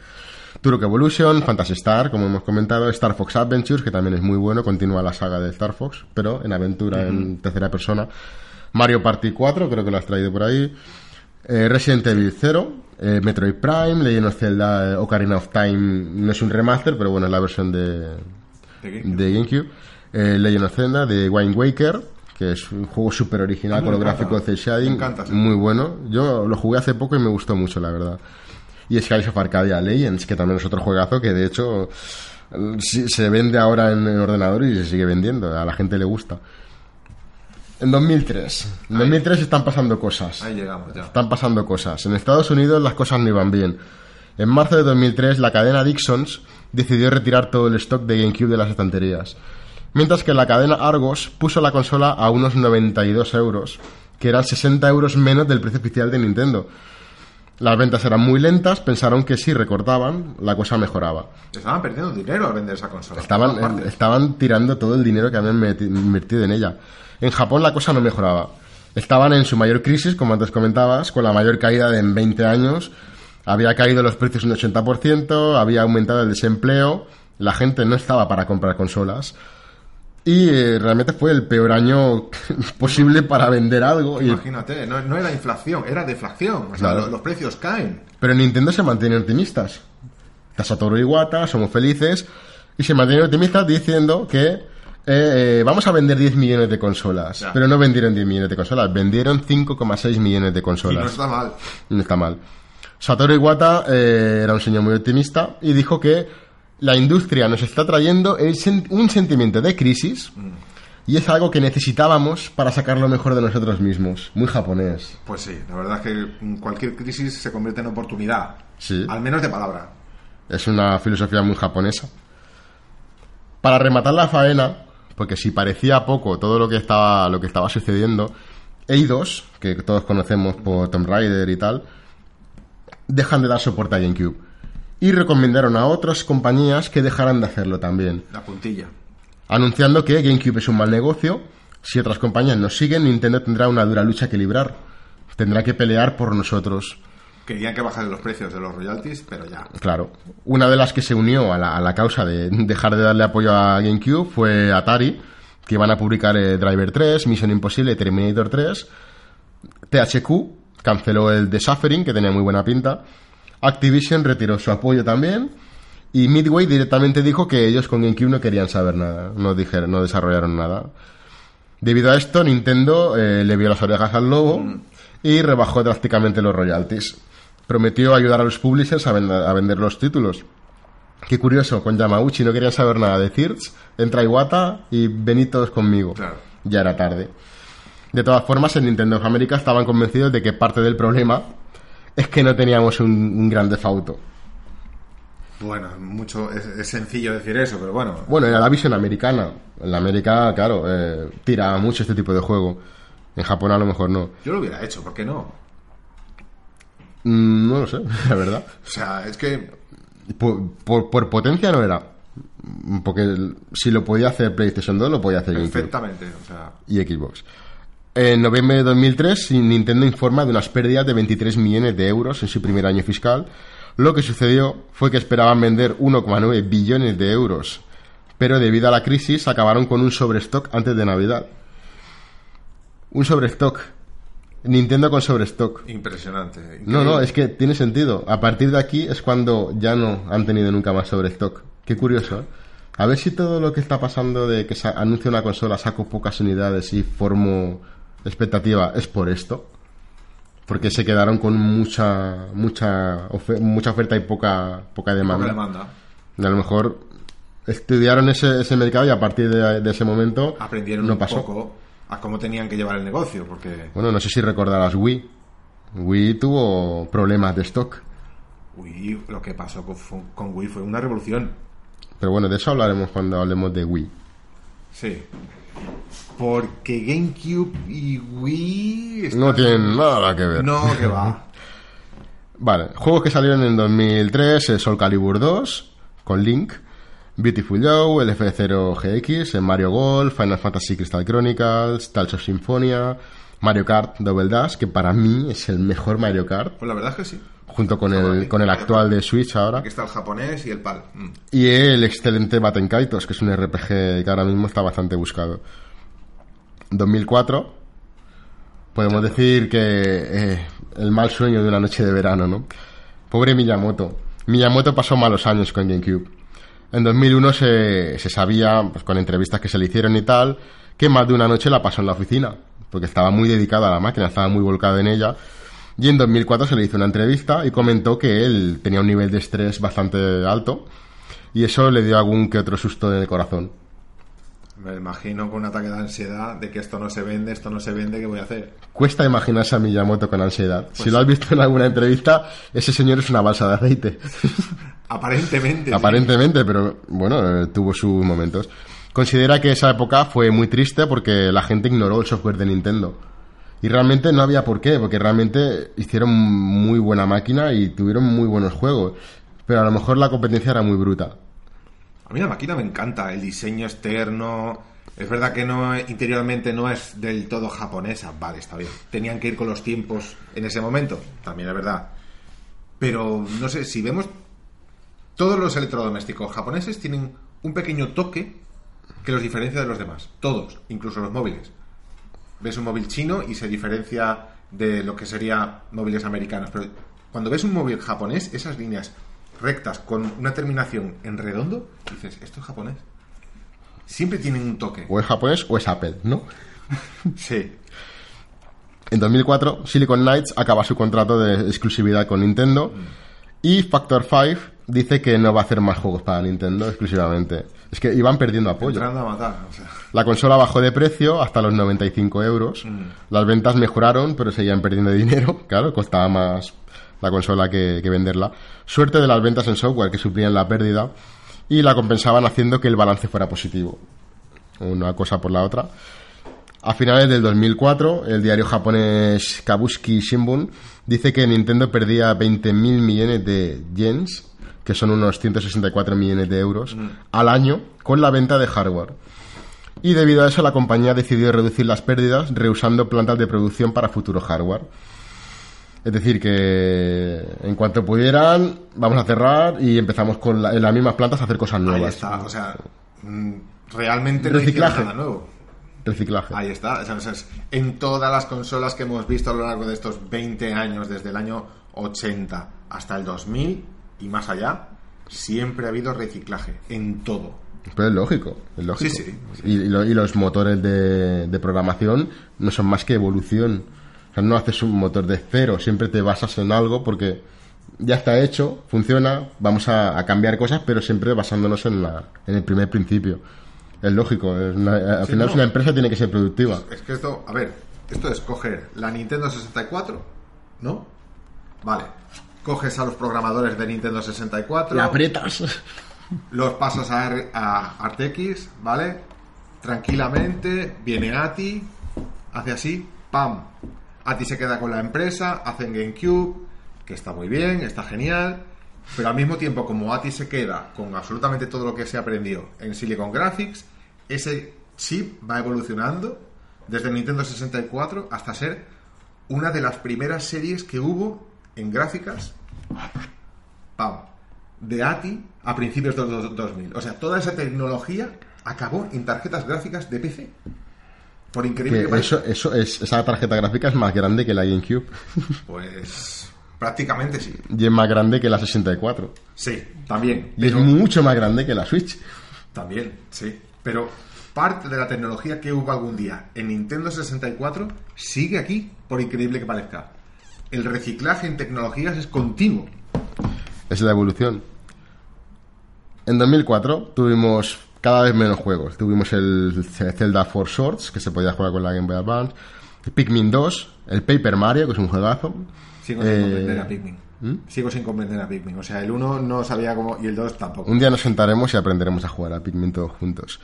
Turok Evolution, Fantasy Star, como hemos comentado, Star Fox Adventures, que también es muy bueno, continúa la saga de Star Fox, pero en aventura en tercera persona. Mario Party 4, creo que lo has traído por ahí. Eh, Resident Evil 0, eh, Metroid Prime, Legend of Zelda, eh, Ocarina of Time, no es un remaster, pero bueno, es la versión de, De GameCube. de GameCube. Eh, Legend of Zelda, de Wind Waker, que es un juego súper original con los gráficos de shading. Me encanta, sí. Muy bueno. Yo lo jugué hace poco y me gustó mucho, la verdad. Y Skies of Arcadia Legends, que también es otro juegazo que de hecho se vende ahora en, en ordenador y se sigue vendiendo. A la gente le gusta. En 2003. En 2003 están pasando cosas. Ahí llegamos ya. Están pasando cosas. En Estados Unidos las cosas no iban bien. En marzo de 2003, la cadena Dixons decidió retirar todo el stock de GameCube de las estanterías. Mientras que la cadena Argos puso la consola a unos 92 euros, que eran 60 euros menos del precio oficial de Nintendo. Las ventas eran muy lentas, pensaron que si recortaban, la cosa mejoraba. Estaban perdiendo dinero al vender esa consola. Estaban, tirando todo el dinero que habían invertido en ella. En Japón la cosa no mejoraba. Estaban en su mayor crisis, como antes comentabas, con la mayor caída de en 20 años. Había caído los precios un 80%, había aumentado el desempleo, la gente no estaba para comprar consolas. Y eh, realmente fue el peor año posible para vender algo. Imagínate, no, no era inflación, era deflación. O sea, Claro. los, precios caen. Pero Nintendo se mantiene optimistas. Está Satoru Iwata, somos felices. Y se mantiene optimistas diciendo que eh, eh, vamos a vender 10 millones de consolas. Ya. Pero no vendieron 10 millones de consolas, vendieron 5,6 millones de Y no consolas. está mal. No está mal. Satoru Iwata eh, era un señor muy optimista y dijo que la industria nos está trayendo el sen- un sentimiento de crisis y es algo que necesitábamos para sacar lo mejor de nosotros mismos. Muy japonés. Pues sí, la verdad es que mm, cualquier crisis se convierte en oportunidad. Sí. Al menos de palabra. Es una filosofía muy japonesa. Para rematar la faena, porque si parecía poco todo lo que estaba, lo que estaba sucediendo, Eidos, que todos conocemos por Tomb Raider y tal, dejan de dar soporte a GameCube. Y recomendaron a otras compañías que dejaran de hacerlo también, La puntilla. anunciando que GameCube es un mal negocio. Si otras compañías nos siguen, Nintendo tendrá una dura lucha que librar. Tendrá que pelear por nosotros. Querían que bajaran los precios de los royalties, pero ya. Claro. Una de las que se unió a la, a la causa de dejar de darle apoyo a GameCube fue Atari, que iban a publicar eh, Driver 3, Mission Impossible, Terminator 3. THQ canceló el The Suffering, que tenía muy buena pinta. Activision retiró su apoyo también. Y Midway directamente dijo que ellos con GameCube no querían saber nada, no, dijeron, no desarrollaron nada. Debido a esto, Nintendo eh, le vio las orejas al lobo y rebajó drásticamente los royalties. Prometió ayudar a los publishers a, vend- a vender los títulos. Qué curioso, con Yamauchi no querían saber nada de Thirds, entra Iwata y venid todos conmigo. Claro. Ya era tarde. De todas formas, en Nintendo of America estaban convencidos de que parte del problema es que no teníamos un, un gran defauto. Bueno, mucho, es, es sencillo decir eso, pero bueno. Bueno, era la visión americana. En la América, claro, eh, tira mucho este tipo de juego. En Japón a lo mejor no. Yo lo hubiera hecho, ¿por qué no? Mm, no lo sé, la verdad. O sea, es que Por, por- por potencia no era. Porque si lo podía hacer PlayStation 2, lo podía hacer GameCube perfectamente, o sea, y Xbox. En noviembre de 2003, Nintendo informa de unas pérdidas de 23 millones de euros en su primer año fiscal. Lo que sucedió fue que esperaban vender 1,9 billones de euros, pero debido a la crisis acabaron con un sobrestock antes de Navidad. Un sobrestock. Nintendo con sobrestock. impresionante. No, no, es que tiene sentido. A partir de aquí es cuando ya no han tenido nunca más sobrestock. Qué curioso, ¿eh? A ver si todo lo que está pasando de que se anuncia una consola, saco pocas unidades y formo expectativa es por esto. Porque se quedaron con mucha mucha mucha oferta y poca poca demanda. Poca demanda. Y a lo mejor estudiaron ese, ese mercado y a partir de, de ese momento Aprendieron no un pasó. poco a cómo tenían que llevar el negocio, porque Bueno, no sé si recordarás Wii. Wii tuvo problemas de stock. Wii, lo que pasó con, con Wii fue una revolución. Pero bueno, de eso hablaremos cuando hablemos de Wii. Sí. Porque GameCube y Wii... están- No tienen nada que ver. No, que va. Vale, juegos que salieron en 2003, eh, Soul Calibur 2, con Link, Beautiful Joe, el F0 GX, el Mario Golf, Final Fantasy Crystal Chronicles, Tales of Symphonia, Mario Kart Double Dash, que para mí es el mejor Mario Kart, Pues la verdad es que sí. junto con el, con el actual de Switch ahora, Aquí está el japonés y el PAL. Mm. y el excelente Batten Kaitos, que es un RPG que ahora mismo está bastante buscado. 2004, podemos decir que eh, el mal sueño de una noche de verano, ¿no? Pobre Miyamoto. Miyamoto pasó malos años con GameCube. En 2001 se, se sabía, pues, con entrevistas que se le hicieron y tal, que más de una noche la pasó en la oficina, porque estaba muy dedicado a la máquina, estaba muy volcado en ella. Y en 2004 se le hizo una entrevista y comentó que él tenía un nivel de estrés bastante alto y eso le dio algún que otro susto en el corazón. Me imagino con un ataque de ansiedad de que esto no se vende, esto no se vende, ¿qué voy a hacer? Cuesta imaginarse a Miyamoto con ansiedad. si Pues lo has visto en alguna entrevista, ese señor es una balsa de aceite. Aparentemente. sí. Aparentemente, pero bueno, eh, tuvo sus momentos. Considera que esa época fue muy triste porque la gente ignoró el software de Nintendo. Y realmente no había por qué, porque realmente hicieron muy buena máquina y tuvieron muy buenos juegos. Pero a lo mejor la competencia era muy bruta. A mí la máquina me encanta, el diseño externo. Es verdad que no interiormente no es del todo japonesa, vale, está bien. Tenían que ir con los tiempos en ese momento, también es verdad. Pero no sé, si vemos todos los electrodomésticos japoneses tienen un pequeño toque que los diferencia de los demás, todos, incluso los móviles. Ves un móvil chino y se diferencia de lo que sería móviles americanos, pero cuando ves un móvil japonés, esas líneas rectas con una terminación en redondo, dices, esto es japonés. Siempre tienen un toque. O es japonés o es Apple, ¿no? Sí. En 2004, Silicon Knights acaba su contrato de exclusividad con Nintendo y Factor 5 dice que no va a hacer más juegos para Nintendo exclusivamente. Es que iban perdiendo apoyo. A matar. o sea. La consola bajó de precio hasta los 95 euros. Las ventas mejoraron, pero seguían perdiendo dinero. Claro, costaba más la consola que, que venderla. Suerte de las ventas en software que suplían la pérdida y la compensaban haciendo que el balance fuera positivo. Una cosa por la otra. A finales del 2004, el diario japonés Kabuski Shimbun dice que Nintendo perdía 20.000 millones de yens, que son unos 164 millones de euros, al año con la venta de hardware. Y debido a eso, la compañía decidió reducir las pérdidas reusando plantas de producción para futuro hardware. Es decir, que en cuanto pudieran, vamos a cerrar y empezamos con la- en las mismas plantas a hacer cosas Ahí nuevas. está, o sea, mm, realmente no Reciclaje. nada nuevo. Reciclaje. Ahí está. o sea, o sea, es- en todas las consolas que hemos visto a lo largo de estos 20 años, desde el año 80 hasta el 2000 y más allá, siempre ha habido reciclaje. En todo. Pero es lógico, es lógico. Sí, sí, sí. Y, y lo- y los motores de, de programación no son más que evolución. O sea, no haces un motor de cero, siempre te basas en algo porque ya está hecho, funciona, vamos a, a cambiar cosas, pero siempre basándonos en, la, en el primer principio. Es lógico, es una- al Sí, final no. una empresa tiene que ser productiva. Es que esto, a ver, esto es coger la Nintendo 64, ¿no? Vale. coges a los programadores de Nintendo 64, Y aprietas. los pasas a, R- a ArtX, ¿vale? Tranquilamente, viene Ati, hace así, ¡pam! Ati se queda con la empresa, hacen GameCube, que está muy bien, está genial, pero al mismo tiempo, como Ati se queda con absolutamente todo lo que se aprendió en Silicon Graphics, ese chip va evolucionando desde Nintendo 64 hasta ser una de las primeras series que hubo en gráficas pam, de ATI a principios de los 2000. O sea, toda esa tecnología acabó en tarjetas gráficas de PC. Por increíble Que eso, eso es, esa tarjeta gráfica es más grande que la GameCube Pues prácticamente sí. y es más grande que la 64. Sí, también. Y es mucho más grande que la Switch. También, sí. Pero parte de la tecnología que hubo algún día en Nintendo 64 sigue aquí, por increíble que parezca. El reciclaje en tecnologías es continuo. Es la evolución. En 2004 tuvimos cada vez menos juegos. Tuvimos el Zelda Four Swords, que se podía jugar con la Game Boy Advance. Pikmin 2, el Paper Mario, que es un juegazo. Sigo sin Eh, comprender a Pikmin. Sigo sin comprender a Pikmin. O sea, el 1 no sabía cómo y el 2 tampoco. Un día nos sentaremos y aprenderemos a jugar a Pikmin todos juntos.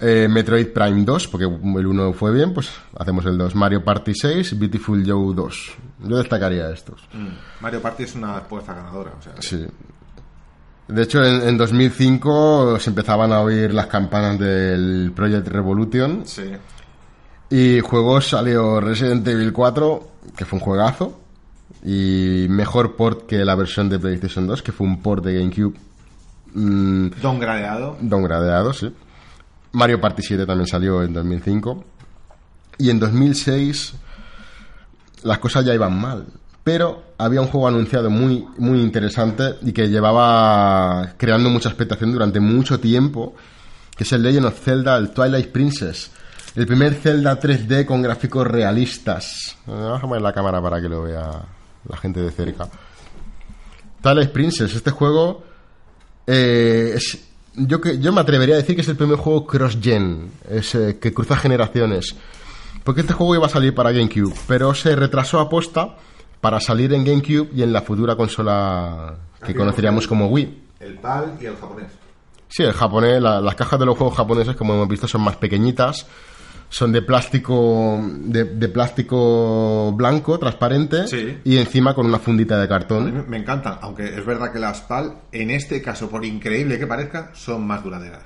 Eh, Metroid Prime 2, porque el 1 fue bien, pues hacemos el 2. Mario Party 6, Beautiful Joe 2. Yo destacaría estos. Mm. Mario Party es una apuesta ganadora. O sea, Sí. De hecho, en, en 2005 se empezaban a oír las campanas del Project Revolution sí. y juegos salió Resident Evil 4, que fue un juegazo, y mejor port que la versión de PlayStation 2, que fue un port de GameCube mm, Don Gradeado. downgradeado, sí. Mario Party 7 también salió en 2005. Y en 2006 las cosas ya iban mal. Pero había un juego anunciado muy, muy interesante y que llevaba creando mucha expectación durante mucho tiempo, que es el Legend of Zelda, el Twilight Princess. El primer Zelda 3D con gráficos realistas. Vamos a poner la cámara para que lo vea la gente de cerca. Twilight Princess, este juego eh, es- yo, yo me atrevería a decir que es el primer juego cross-gen, eh, que cruza generaciones. Porque este juego iba a salir para GameCube, pero se retrasó a posta para salir en GameCube y en la futura consola que conoceríamos como Wii. El PAL y el japonés. Sí, el japonés, la- las cajas de los juegos japoneses, como hemos visto, son más pequeñitas, son de plástico, de, de plástico blanco, transparente, Sí. y encima con una fundita de A mí cartón. me- me encantan, aunque es verdad que las PAL, en este caso, por increíble que parezca, son más duraderas.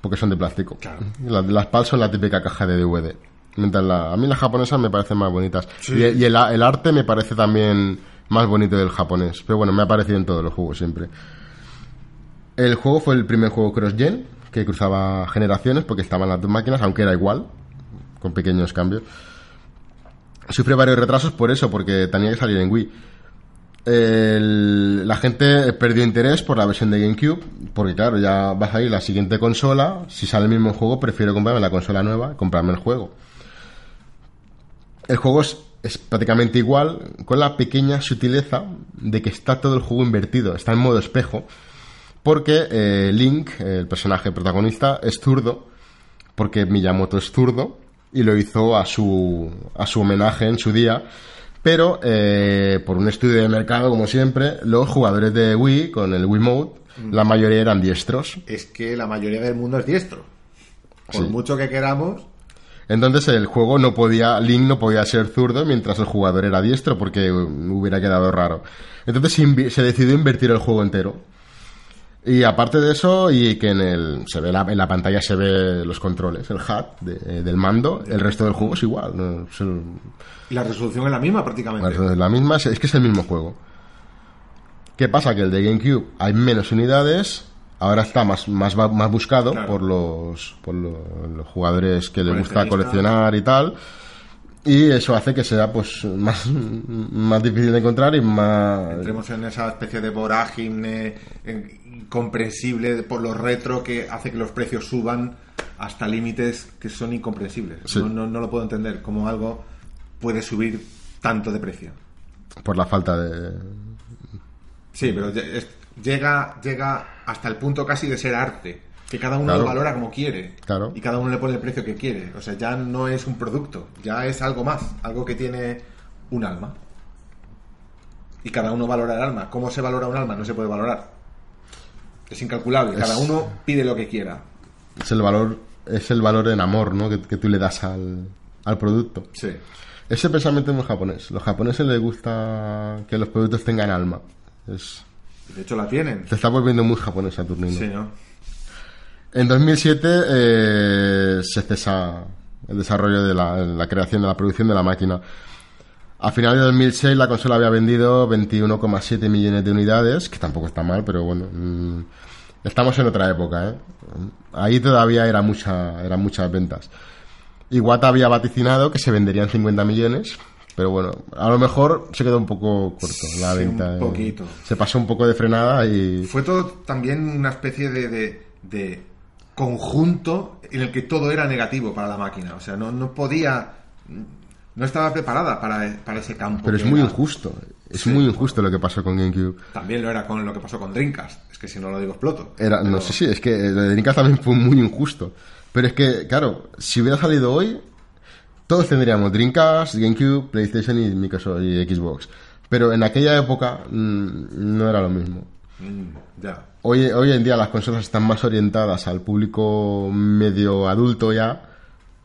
porque son de plástico. Claro. Las, las PAL son la típica caja de DVD. Mientras la- a mí las japonesas me parecen más bonitas. Sí. Y, y el, a- el arte me parece también más bonito del japonés. Pero bueno, me ha parecido en todos los juegos siempre. El juego fue el primer juego cross-gen que cruzaba generaciones porque estaban las dos máquinas, aunque era igual, con pequeños cambios. Sufrió varios retrasos por eso, porque tenía que salir en Wii. El- la gente perdió interés por la versión de GameCube, porque claro, ya va a salir la siguiente consola. Si sale el mismo juego, prefiero comprarme la consola nueva y comprarme el juego. El juego es, es prácticamente igual, con la pequeña sutileza de que está todo el juego invertido, está en modo espejo, porque eh, Link, el personaje protagonista, es zurdo, porque Miyamoto es zurdo, y lo hizo a su, a su homenaje en su día. Pero eh, por un estudio de mercado, como siempre, los jugadores de Wii, con el Wii Mode, la mayoría eran diestros. Es que la mayoría del mundo es diestro. Por Sí. mucho que queramos, Entonces el juego no podía, Link no podía ser zurdo mientras el jugador era diestro porque uh, hubiera quedado raro. Entonces se, decidió invertir el juego entero. Y aparte de eso, y que en el se ve la, en la pantalla se ve los controles, el HUD de- eh, del mando, el resto del juego es igual. Es el- y la resolución es la misma prácticamente. es la misma, es, es que es el mismo juego. ¿Qué pasa? Que el de GameCube hay menos unidades, ahora está más, más, buscado Claro. por, los, por lo- los jugadores que les gusta coleccionar y tal. Y eso hace que sea pues más, más difícil de encontrar y más... Entremos en esa especie de vorágine incomprensible por lo retro que hace que los precios suban hasta límites que son incomprensibles. Sí. No, no, no lo puedo entender cómo algo puede subir tanto de precio. por la falta de... Sí, pero es- llega, llega hasta el punto casi de ser arte. Que cada uno Claro. lo valora como quiere. Claro. Y cada uno le pone el precio que quiere. O sea, ya no es un producto, ya es algo más, algo que tiene un alma. y cada uno valora el alma. ¿Cómo se valora un alma? No se puede valorar. Es incalculable. Cada Es- uno pide lo que quiera. Es el valor, es el valor en amor, ¿no? Que, que tú le das al, al producto. Sí. Ese pensamiento es muy japonés. Los japoneses les gusta que los productos tengan alma. Es, De hecho, la tienen. te está volviendo muy japonés Saturnino. Sí, ¿no? En 2007 eh, se cesa el desarrollo de la, la creación de la producción de la máquina. A finales de 2006 la consola había vendido 21,7 millones de unidades, que tampoco está mal, pero bueno, mm, estamos en otra época, ¿eh? Ahí todavía era mucha, eran muchas ventas. Iwata había vaticinado que se venderían 50 millones, pero bueno, a lo mejor se quedó un poco corto la Sí, venta. un ¿eh? poquito. Se pasó un poco de frenada y... Fue todo también una especie de, de- de conjunto en el que todo era negativo para la máquina. O sea, no, no podía. No estaba preparada para, para ese campo. Pero es muy era. injusto. Es Sí. muy injusto lo que pasó con GameCube. También lo era con lo que pasó con Dreamcast. Es que si no lo digo, exploto. Era, no Pero- sé si, es que lo de Dreamcast también fue muy injusto. Pero es que, claro, si hubiera salido hoy, todos tendríamos Dreamcast, GameCube, PlayStation y Microsoft y Xbox. Pero en aquella época mm, no era lo mismo. Mm, ya. Hoy, hoy en día las consolas están más orientadas al público medio adulto ya.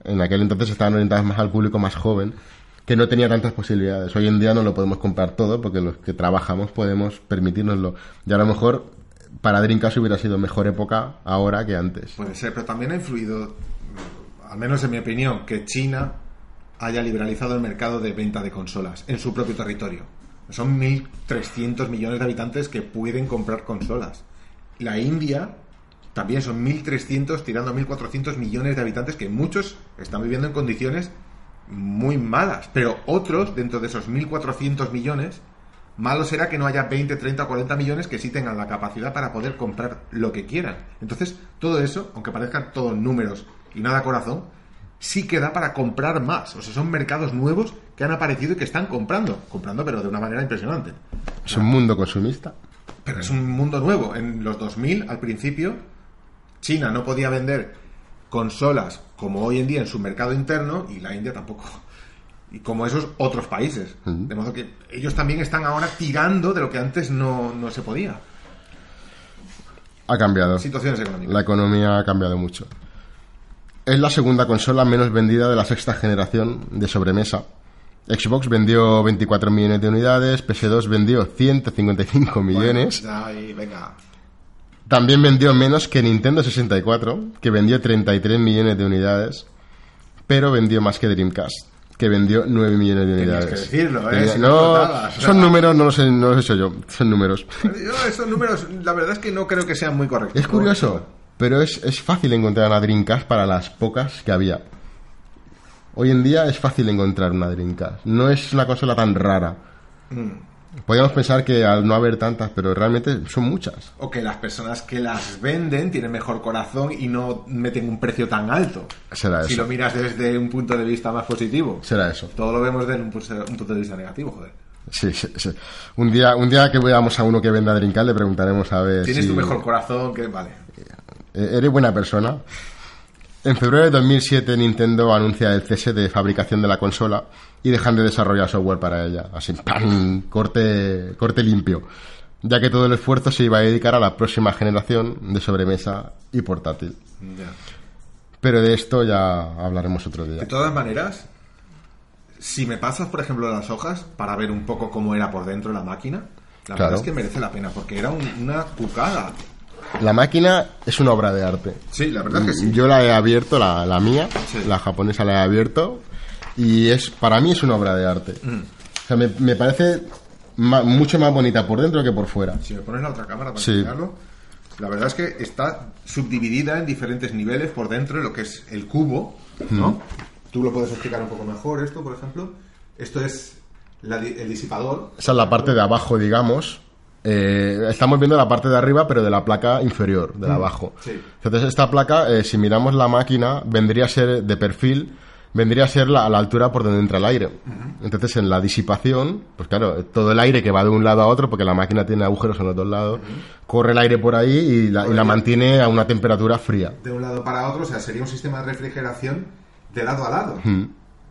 En aquel entonces estaban orientadas más al público más joven, que no tenía tantas posibilidades. Hoy en día no lo podemos comprar todo porque los que trabajamos podemos permitirnoslo. Y a lo mejor para Dreamcast hubiera sido mejor época ahora que antes. Puede ser, pero también ha influido, al menos en mi opinión, que China haya liberalizado el mercado de venta de consolas en su propio territorio. Son 1.300 millones de habitantes que pueden comprar consolas. La India también son 1.300 tirando a 1.400 millones de habitantes que muchos están viviendo en condiciones muy malas, pero otros dentro de esos 1.400 millones Malo será que no haya 20, 30 o 40 millones que sí tengan la capacidad para poder comprar lo que quieran. Entonces, todo eso, aunque parezcan todos números y nada corazón, sí que da para comprar más. O sea, son mercados nuevos que han aparecido y que están comprando. Comprando, pero de una manera impresionante. Es un mundo consumista. Pero es un mundo nuevo. En los 2000, al principio, China no podía vender consolas como hoy en día en su mercado interno y la India tampoco. Y como esos otros países. De modo que ellos también están ahora tirando de lo que antes no, no se podía. Ha cambiado. Situaciones económicas. La economía ha cambiado mucho. Es la segunda consola menos vendida de la sexta generación de sobremesa. Xbox vendió 24 millones de unidades, PS2 vendió 155 millones. Bueno, y venga. También vendió menos que Nintendo 64, que vendió 33 millones de unidades, pero vendió más que Dreamcast, que vendió 9 millones de unidades. que decirlo, ¿eh? Si no son números, no los, he, no los he hecho yo, son números. Yo esos números, la verdad es que no creo que sean muy correctos. Es curioso, pero es, es fácil encontrar una Dreamcast para las pocas que había. Hoy en día es fácil encontrar una Dreamcast. No es una consola tan rara. Podríamos pensar que al no haber tantas, pero realmente son muchas. O que las personas que las venden tienen mejor corazón y no meten un precio tan alto. Será Si eso. lo miras desde un punto de vista más positivo. Será eso. Todo lo vemos desde un punto un punto de vista negativo, joder. Sí, sí, sí. Un día, un día que veamos a uno que venda Dreamcast le preguntaremos a ver Tienes si tu mejor corazón, que vale. Eh, eres buena persona. En febrero de 2007 Nintendo anuncia el cese de fabricación de la consola y dejan de desarrollar software para ella. Así, ¡pam! corte, corte limpio. Ya que todo el esfuerzo se iba a dedicar a la próxima generación de sobremesa y portátil. Pero de esto ya hablaremos otro De día. todas maneras, si me pasas, por ejemplo, las hojas para ver un poco cómo era por dentro la máquina, la Claro. verdad es que merece la pena, porque era un- una cucada. La máquina es una obra de arte. Sí, la verdad es que sí. Yo la he abierto, la, la mía, Sí. la japonesa la he abierto y es para mí es una obra de arte. Mm. O sea, me, me parece ma- mucho más bonita por dentro que por fuera. Si me pones la otra cámara para Sí. la verdad es que está subdividida en diferentes niveles por dentro, en lo que es el cubo, ¿no? Tú lo puedes explicar un poco mejor, esto, por ejemplo. Esto es la el disipador. Esa es la parte de abajo, digamos. Eh, estamos viendo la parte de arriba, pero de la placa inferior, de la abajo. Mm. sí. Entonces, esta placa, eh, si miramos la máquina, vendría a ser de perfil, vendría a ser la, a la altura por donde entra el aire. Entonces, en la disipación, pues claro, todo el aire que va de un lado a otro, porque la máquina tiene agujeros en los dos lados, corre el aire por ahí y la, y la mantiene a una temperatura fría. De un lado para otro, o sea, sería un sistema de refrigeración de lado a lado.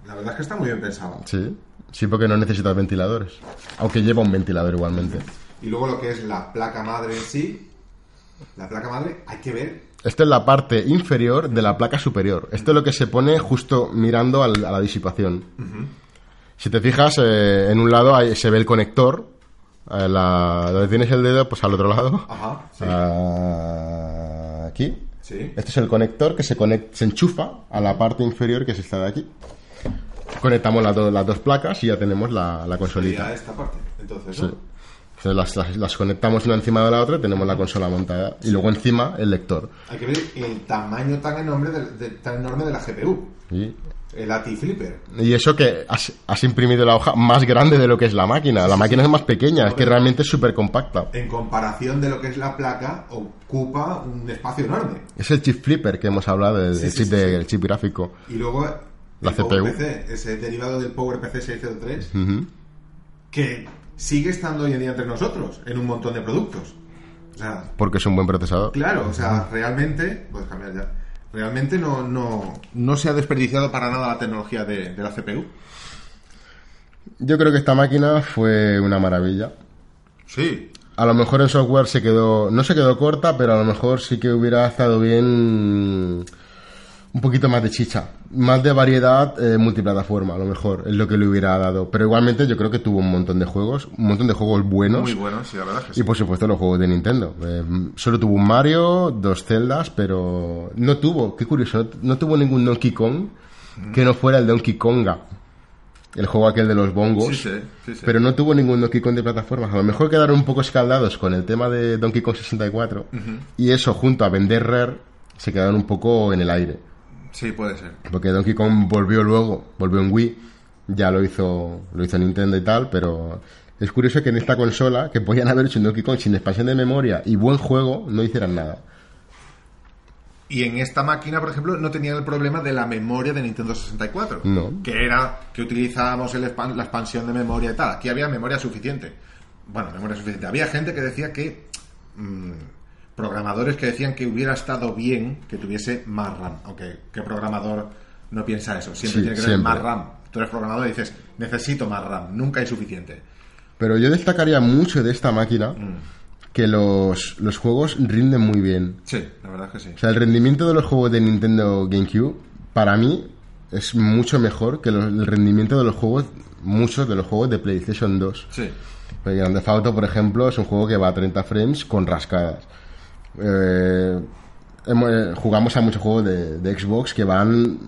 La verdad es que está muy bien pensado. Sí, Sí, porque no necesitas ventiladores. Aunque lleva un ventilador igualmente. Y luego lo que es la placa madre en sí, la placa madre hay que ver Esta es la parte inferior de la placa superior. Esto es lo que se pone justo mirando al- a la disipación. Si te fijas, eh, en un lado ahí se ve el conector. eh, la- donde tienes el dedo, pues al otro lado. Ajá, sí. Ah, aquí. Sí. Este es el conector que se, conec- se enchufa a la parte inferior que es esta de aquí. Conectamos las, do- las dos placas y ya tenemos la, la consolita. Esta parte. Entonces, Sí. ¿no? Entonces las, las- las conectamos una encima de la otra y tenemos la consola montada. Y luego encima el lector. Hay que ver el tamaño tan enorme de, de- tan enorme de la GPU. Y, El ATI Flipper. y eso que has, has imprimido la hoja más grande de lo que es la máquina. La máquina es más pequeña, es que realmente es súper compacta. En comparación de lo que es la placa, ocupa un espacio enorme. Es el chip flipper que hemos hablado, el, Sí, el sí, chip, sí, de- sí. el chip gráfico. Y luego La el CPU. PowerPC, ese derivado del PowerPC 603, Ujú. que sigue estando hoy en día entre nosotros en un montón de productos. O sea, Porque es un buen procesador. claro, o sea, realmente, puedes cambiar ya. Realmente no, no, no se ha desperdiciado para nada la tecnología de, de la CPU. Yo creo que esta máquina fue una maravilla. Sí. A lo mejor en software se quedó, no se quedó corta, pero a lo mejor sí que hubiera estado bien un poquito más de chicha, más de variedad eh, multiplataforma, a lo mejor es lo que le hubiera dado. Pero igualmente yo creo que tuvo un montón de juegos, un montón de juegos buenos. Muy bueno, sí, la verdad es que sí. Y por supuesto los juegos de Nintendo. Eh, solo tuvo un Mario, dos Zeldas, pero no tuvo, qué curioso, no, tuvo ningún Donkey Kong que no fuera el Donkey Konga. El juego aquel de los bongos. Sí, sí, sí, sí. Pero no tuvo ningún Donkey Kong de plataformas. A lo mejor quedaron un poco escaldados con el tema de Donkey Kong 64. Y eso, junto a vender Rare, se quedaron un poco en el aire. Sí, puede ser. Porque Donkey Kong volvió luego, volvió en Wii, ya lo hizo, lo hizo Nintendo y tal, pero es curioso que en esta consola, que podían haber hecho un Donkey Kong sin expansión de memoria y buen juego, no hicieran nada. Y en esta máquina, por ejemplo, no tenía el problema de la memoria de Nintendo 64. No. Que era que utilizábamos el la expansión de memoria y tal. Aquí había memoria suficiente. Bueno, memoria suficiente. Había gente que decía que. mm, programadores que decían que hubiera estado bien que tuviese más RAM. Aunque, ¿qué programador no piensa eso? Siempre Sí, tiene que tener más RAM. Tú eres programador y dices, necesito más RAM. Nunca hay suficiente. Pero yo destacaría mucho de esta máquina que los, los juegos rinden muy bien. Sí, la verdad es que sí. O sea, el rendimiento de los juegos de Nintendo GameCube, para mí, es mucho mejor que los- el rendimiento de los juegos, muchos de los juegos de PlayStation 2. Sí. Grand Theft Auto, por ejemplo, es un juego que va a 30 frames con rascadas. Eh, hemos- eh, jugamos a muchos juegos de, de Xbox que van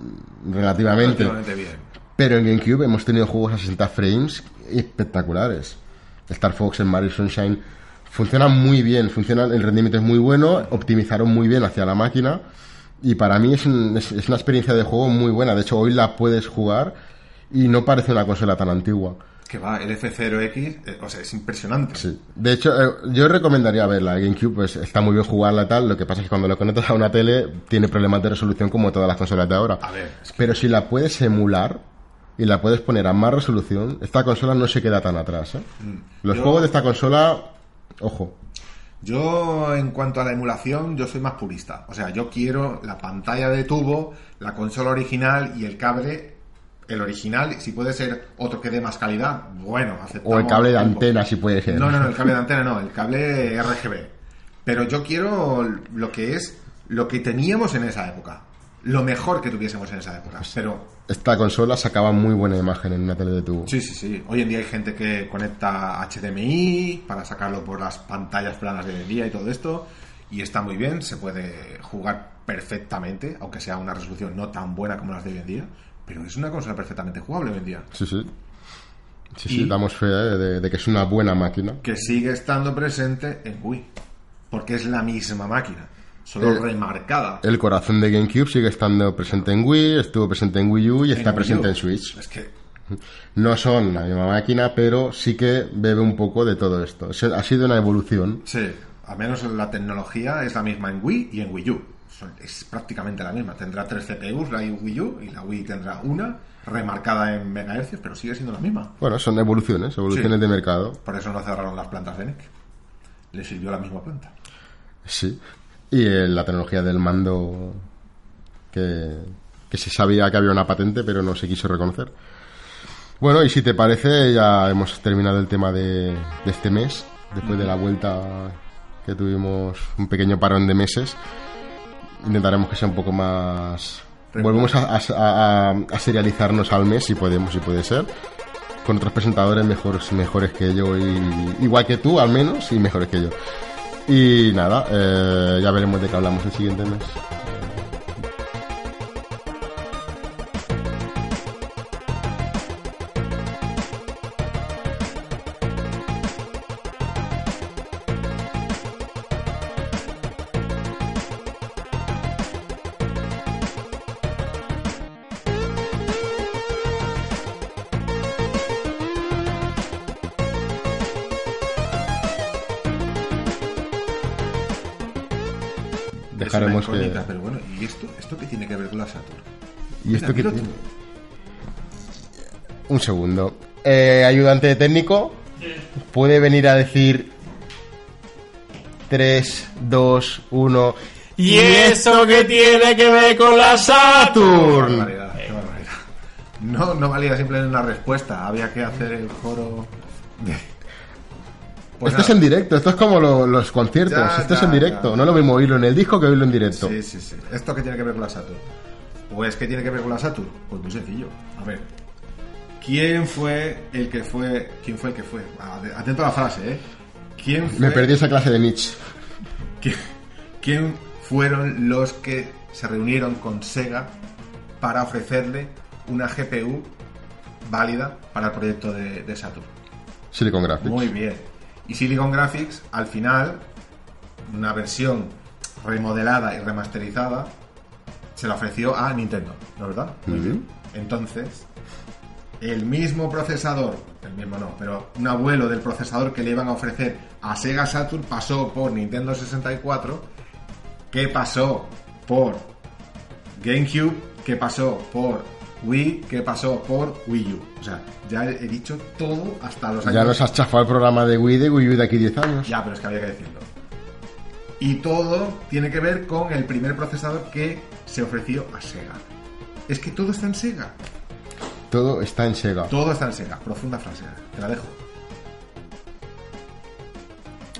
relativamente. Relativamente bien. Pero en GameCube hemos tenido juegos a 60 frames espectaculares. Star Fox, el Mario Sunshine funcionan muy bien, funcionan, el rendimiento es muy bueno, optimizaron muy bien hacia la máquina y para mí es, un- es- es una experiencia de juego muy buena. De hecho, hoy la puedes jugar y no parece una consola tan antigua. Que va, el F0X, eh, o sea, es impresionante. Sí. De hecho, eh, yo recomendaría verla. GameCube pues, está muy bien jugarla y tal. Lo que pasa es que cuando lo conectas a una tele tiene problemas de resolución como todas las consolas de ahora. A ver, es que- Pero si la puedes emular y la puedes poner a más resolución, esta consola no se queda tan atrás. ¿eh? Los Yo- juegos de esta consola, ojo. Yo, en cuanto a la emulación, yo soy más purista. O sea, yo quiero la pantalla de tubo, la consola original y el cable, el original. Si puede ser otro que dé más calidad, bueno, aceptamos. O el cable de antena, si puede ser. No, no, no, el cable de antena no, el cable RGB. Pero yo quiero lo que es lo que teníamos en esa época. Lo mejor que tuviésemos en esa época. Pero Esta consola sacaba muy buena imagen en una tele de tubo. Sí, sí, sí. Hoy en día hay gente que conecta HDMI para sacarlo por las pantallas planas de día y todo esto. Y está muy bien, se puede jugar perfectamente, aunque sea una resolución no tan buena como las de hoy en día. Pero es una consola perfectamente jugable hoy en día. Sí, sí. Sí, Y- sí, damos fe eh, de, de que es una buena máquina. Que sigue estando presente en Wii. Porque es la misma máquina. Solo Eh, remarcada. El corazón de GameCube sigue estando presente en Wii, estuvo presente en Wii U y está Wii presente U. en Switch. Es que No son la misma máquina, pero sí que bebe un poco de todo esto. Ha sido una evolución. Sí, al menos la tecnología es la misma en Wii y en Wii U. Son- es prácticamente la misma. Tendrá tres CPUs la Wii U y la Wii tendrá una, remarcada en megahercios, pero sigue siendo la misma. Bueno, son evoluciones, evoluciones Sí. de mercado. Por eso no cerraron las plantas de NEC. Le sirvió la misma planta. Sí. Y eh, la tecnología del mando que, que se sabía que había una patente, pero no se quiso reconocer. Bueno, y si te parece, ya hemos terminado el tema de, de este mes, después de la vuelta que tuvimos un pequeño parón de meses. Intentaremos que sea un poco más... Volvemos a, a- serializarnos al mes, si podemos, si puede ser, con otros presentadores mejores, mejores que yo, y, igual que tú al menos, y mejores que yo. Y nada, eh, ya veremos de qué hablamos el siguiente mes. Dejaremos es una incógnita, que... pero bueno, ¿y esto, esto qué tiene que ver con la Saturn? ¿Y esto qué tiene? Un segundo. Eh, ayudante técnico, ¿puede venir a decir 3, 2, 1? ¿Y eso qué tiene que ver con la Qué Saturn? barbaridad, qué barbaridad. No, no valía simplemente una respuesta, había que hacer el coro de... Pues esto es en directo, esto es como lo- los conciertos, Ya, esto es en directo, ya. no lo mismo oírlo en el disco que oírlo en directo. Sí, sí, sí. ¿Esto qué tiene que ver con la Saturn? Pues, ¿qué tiene que ver con la Saturn? Pues muy sencillo. A ver. ¿Quién fue el que fue? ¿Quién fue el que fue? Atento a la frase, ¿eh? ¿Quién fue? Me perdí esa clase de Nietzsche. ¿Qui- ¿Quién fueron los que se reunieron con Sega para ofrecerle una GPU válida para el proyecto de, de Saturn? Silicon Graphics. Muy bien. Y Silicon Graphics, al final, una versión remodelada y remasterizada, se la ofreció a Nintendo, ¿no es verdad? Entonces, el mismo procesador, el mismo no, pero un abuelo del procesador que le iban a ofrecer a Sega Saturn pasó por Nintendo 64, que pasó por GameCube, que pasó por Wii, que pasó por Wii U. O sea, ya he dicho todo hasta los años... Ya nos has chafado el programa de Wii de Wii U de aquí 10 años. Ya, pero es que había que decirlo. Y todo tiene que ver con el primer procesador que se ofreció a Sega. Es que todo está en Sega. Todo está en Sega. Todo está en Sega. Profunda frase. Te la dejo.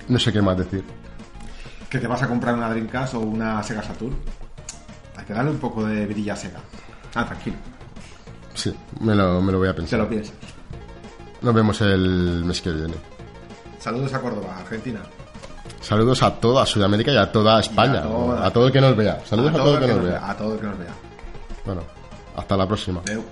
No sé qué más decir. Que te vas a comprar una Dreamcast o una Sega Saturn. Hay que darle un poco de brilla a Sega. Ah, tranquilo. Sí, me lo, me lo voy a Se pensar. lo piensas. Nos vemos el mes que viene. Saludos a Córdoba, Argentina. Saludos a toda Sudamérica y a toda España. toda. a todo el que nos vea. Saludos a, todo el que nos vea. A todo el que nos vea. Bueno, hasta la próxima. Adeu.